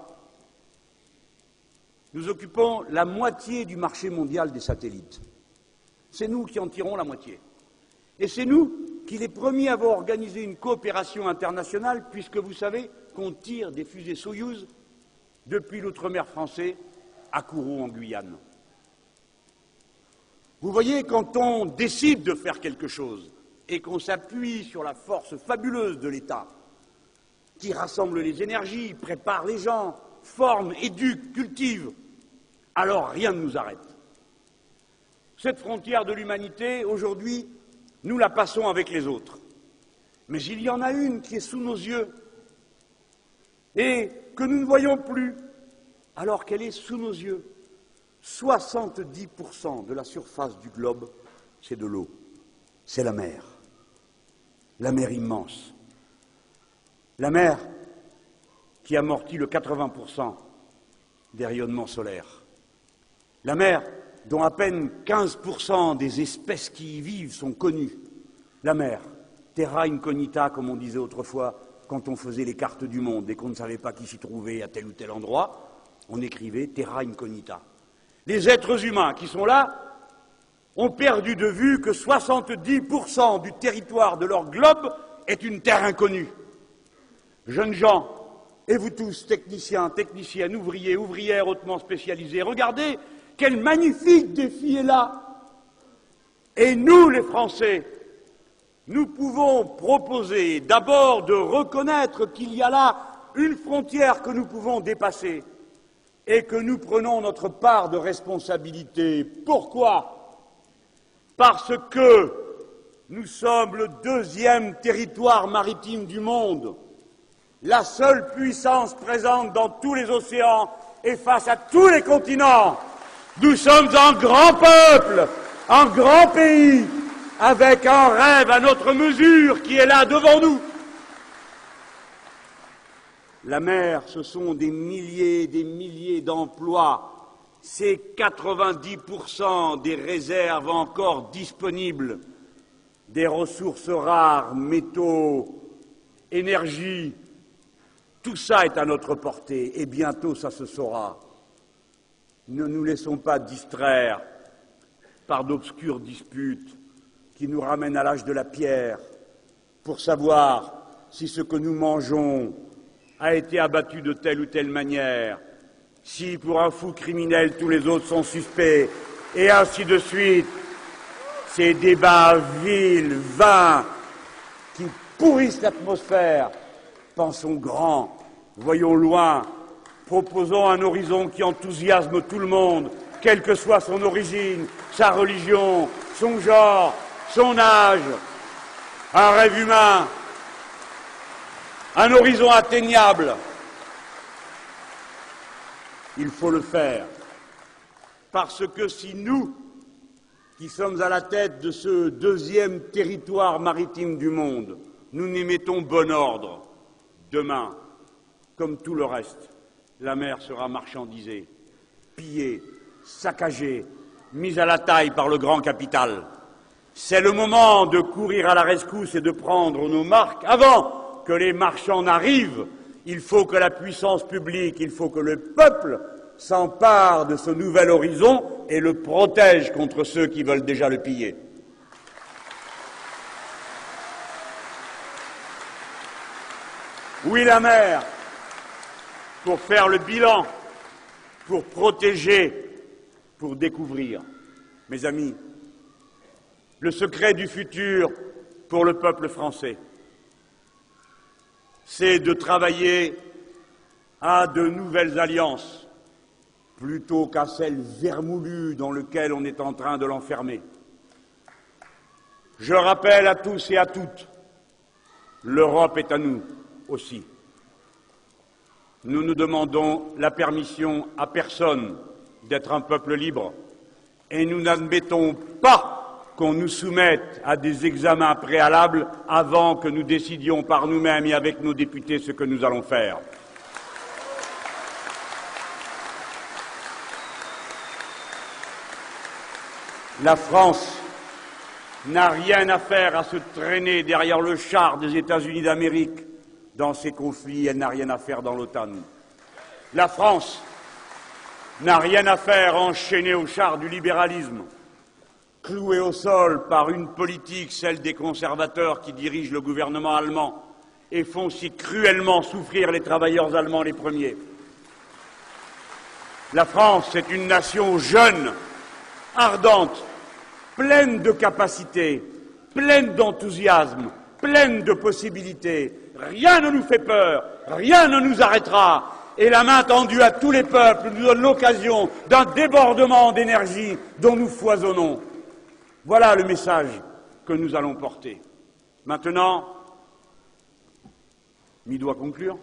Nous occupons la moitié du marché mondial des satellites. C'est nous qui en tirons la moitié. Et c'est nous qu'il est premier à avoir organisé une coopération internationale, puisque vous savez qu'on tire des fusées Soyouz depuis l'outre-mer français à Kourou en Guyane. Vous voyez, quand on décide de faire quelque chose et qu'on s'appuie sur la force fabuleuse de l'État, qui rassemble les énergies, prépare les gens, forme, éduque, cultive, alors rien ne nous arrête. Cette frontière de l'humanité, aujourd'hui, nous la passons avec les autres. Mais il y en a une qui est sous nos yeux et que nous ne voyons plus alors qu'elle est sous nos yeux. 70% de la surface du globe, c'est de l'eau, c'est la mer. La mer immense. La mer qui amortit le 80% des rayonnements solaires. La mer dont à peine 15% des espèces qui y vivent sont connues. La mer, terra incognita, comme on disait autrefois, quand on faisait les cartes du monde et qu'on ne savait pas qui s'y trouvait à tel ou tel endroit, on écrivait terra incognita. Les êtres humains qui sont là ont perdu de vue que 70% du territoire de leur globe est une terre inconnue. Jeunes gens, et vous tous, techniciens, techniciennes, ouvriers, ouvrières hautement spécialisés, regardez quel magnifique défi est là. Et nous, les Français, nous pouvons proposer d'abord de reconnaître qu'il y a là une frontière que nous pouvons dépasser et que nous prenons notre part de responsabilité. Pourquoi? Parce que nous sommes le deuxième territoire maritime du monde, la seule puissance présente dans tous les océans et face à tous les continents. Nous sommes un grand peuple, un grand pays, avec un rêve à notre mesure qui est là devant nous. La mer, ce sont des milliers et des milliers d'emplois. C'est 90% des réserves encore disponibles, des ressources rares, métaux, énergie. Tout ça est à notre portée et bientôt ça se saura. Ne nous laissons pas distraire par d'obscures disputes qui nous ramènent à l'âge de la pierre pour savoir si ce que nous mangeons a été abattu de telle ou telle manière, si pour un fou criminel tous les autres sont suspects, et ainsi de suite. Ces débats vils, vains, qui pourrissent l'atmosphère. Pensons grand, voyons loin, proposons un horizon qui enthousiasme tout le monde, quelle que soit son origine, sa religion, son genre, son âge, un rêve humain un horizon atteignable. Il faut le faire. Parce que si nous, qui sommes à la tête de ce deuxième territoire maritime du monde, nous n'y mettons bon ordre, demain, comme tout le reste, la mer sera marchandisée, pillée, saccagée, mise à la taille par le grand capital. C'est le moment de courir à la rescousse et de prendre nos marques avant que les marchands n'arrivent, il faut que la puissance publique, il faut que le peuple s'empare de ce nouvel horizon et le protège contre ceux qui veulent déjà le piller. Oui, la mer, pour faire le bilan, pour protéger, pour découvrir. Mes amis, le secret du futur pour le peuple français c'est de travailler à de nouvelles alliances plutôt qu'à celles vermoulues dans lesquelles on est en train de l'enfermer. Je rappelle à tous et à toutes, l'Europe est à nous aussi. Nous ne demandons la permission à personne d'être un peuple libre et nous n'admettons pas qu'on nous soumette à des examens préalables avant que nous décidions par nous-mêmes et avec nos députés ce que nous allons faire. La France n'a rien à faire à se traîner derrière le char des États-Unis d'Amérique dans ces conflits, elle n'a rien à faire dans l'OTAN. La France n'a rien à faire enchaînée au char du libéralisme cloué au sol par une politique, celle des conservateurs qui dirigent le gouvernement allemand et font si cruellement souffrir les travailleurs allemands les premiers. La France est une nation jeune, ardente, pleine de capacités, pleine d'enthousiasme, pleine de possibilités. Rien ne nous fait peur, rien ne nous arrêtera. Et la main tendue à tous les peuples nous donne l'occasion d'un débordement d'énergie dont nous foisonnons. Voilà le message que nous allons porter. Maintenant, m'y doit conclure.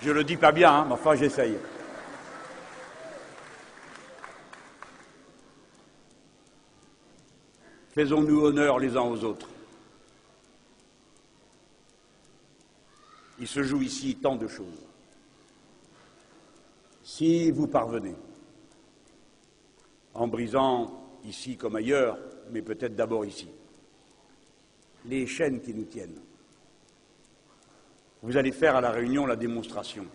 Je le dis pas bien, hein, mais enfin j'essaye. Faisons-nous honneur les uns aux autres. Il se joue ici tant de choses. Si vous parvenez, en brisant ici comme ailleurs, mais peut-être d'abord ici. Les chaînes qui nous tiennent. vous allez faire à la Réunion la démonstration,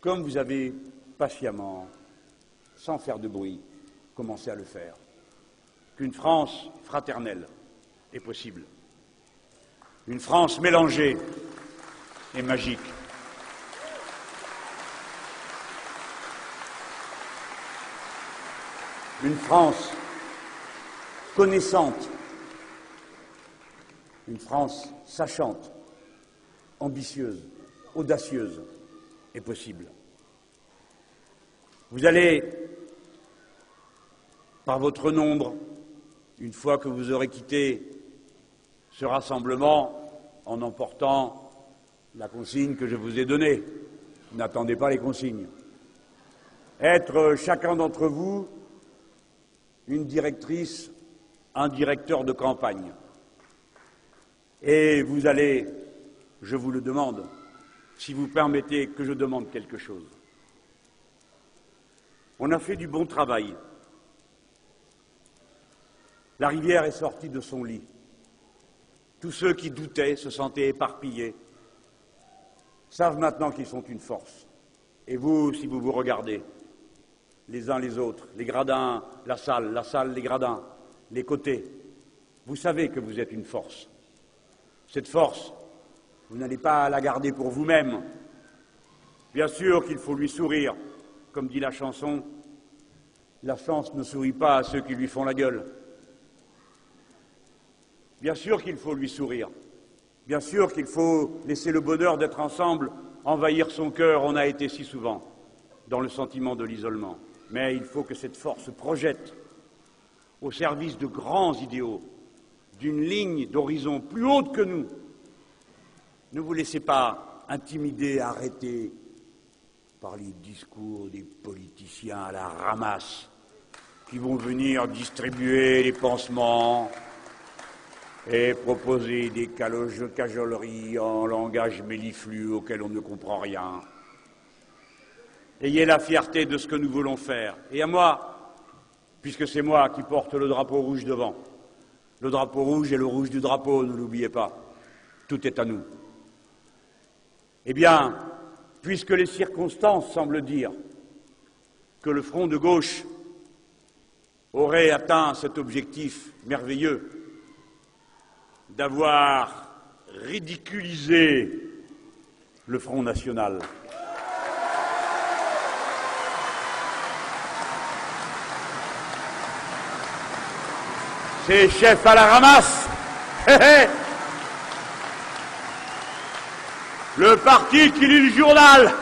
comme vous avez patiemment, sans faire de bruit, commencé à le faire, qu'une France fraternelle est possible, une France mélangée et magique. Une France connaissante, une France sachante, ambitieuse, audacieuse est possible. Vous allez, par votre nombre, une fois que vous aurez quitté ce rassemblement en emportant la consigne que je vous ai donnée, n'attendez pas les consignes, être chacun d'entre vous une directrice, un directeur de campagne. Et vous allez je vous le demande, si vous permettez que je demande quelque chose. On a fait du bon travail. La rivière est sortie de son lit. Tous ceux qui doutaient, se sentaient éparpillés, savent maintenant qu'ils sont une force. Et vous, si vous vous regardez, les uns les autres, les gradins, la salle, la salle, les gradins, les côtés, vous savez que vous êtes une force. Cette force, vous n'allez pas la garder pour vous-même. Bien sûr qu'il faut lui sourire, comme dit la chanson. La chance ne sourit pas à ceux qui lui font la gueule. Bien sûr qu'il faut lui sourire. Bien sûr qu'il faut laisser le bonheur d'être ensemble envahir son cœur. On a été si souvent dans le sentiment de l'isolement. Mais il faut que cette force projette au service de grands idéaux, d'une ligne d'horizon plus haute que nous, ne vous laissez pas intimider, arrêter par les discours des politiciens à la ramasse qui vont venir distribuer les pansements et proposer des cajoleries en langage méliflu auquel on ne comprend rien. Ayez la fierté de ce que nous voulons faire. Et à moi, puisque c'est moi qui porte le drapeau rouge devant, le drapeau rouge est le rouge du drapeau, ne l'oubliez pas. Tout est à nous. Eh bien, puisque les circonstances semblent dire que le front de gauche aurait atteint cet objectif merveilleux d'avoir ridiculisé le Front national. Ces chefs à la ramasse. Le parti qui lit le journal.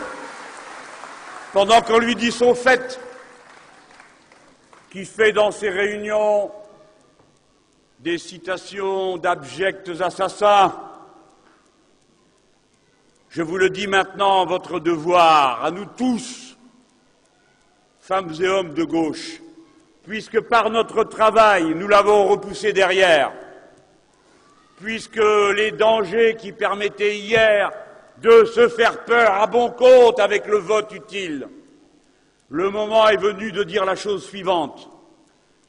Pendant qu'on lui dit son fait, qui fait dans ses réunions. Des citations d'abjects assassins. Je vous le dis maintenant, votre devoir, à nous tous, femmes et hommes de gauche, puisque par notre travail, nous l'avons repoussé derrière, puisque les dangers qui permettaient hier de se faire peur à bon compte avec le vote utile. Le moment est venu de dire la chose suivante.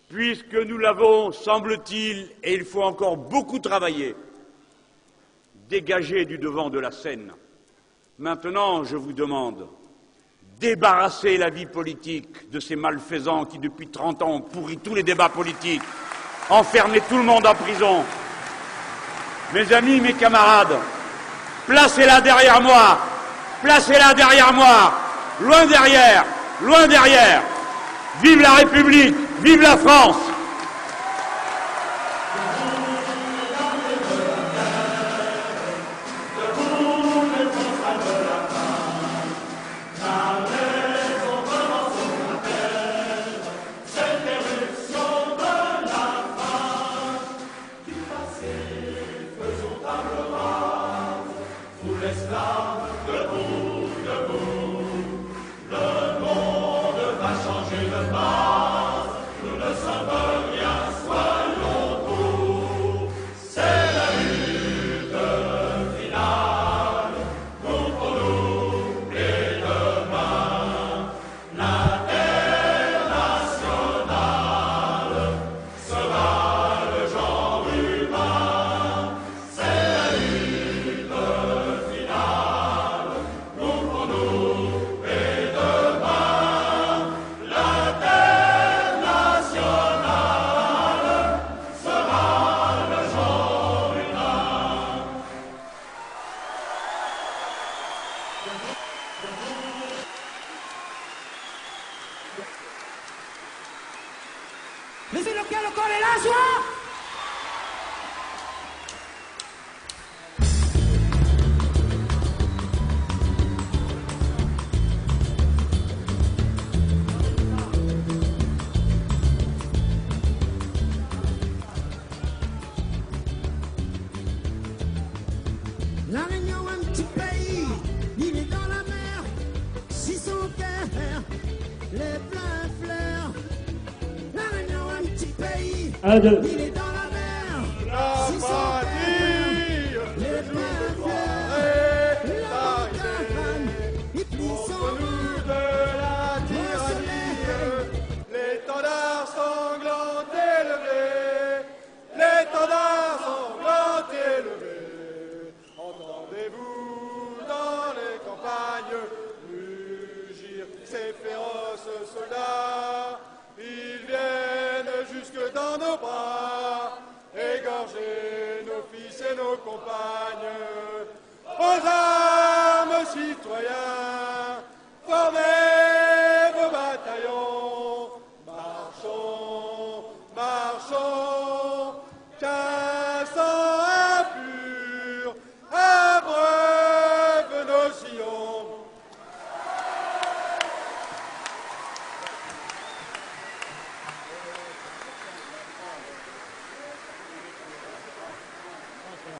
Puisque nous l'avons, semble-t-il, et il faut encore beaucoup travailler, dégagé du devant de la scène. Maintenant, je vous demande, débarrasser la vie politique de ces malfaisants qui, depuis 30 ans, ont pourri tous les débats politiques, enfermé tout le monde en prison. Mes amis, mes camarades, Placez-la derrière moi. Placez-la derrière moi. Loin derrière. Loin derrière. Vive la République. Vive la France. Pays,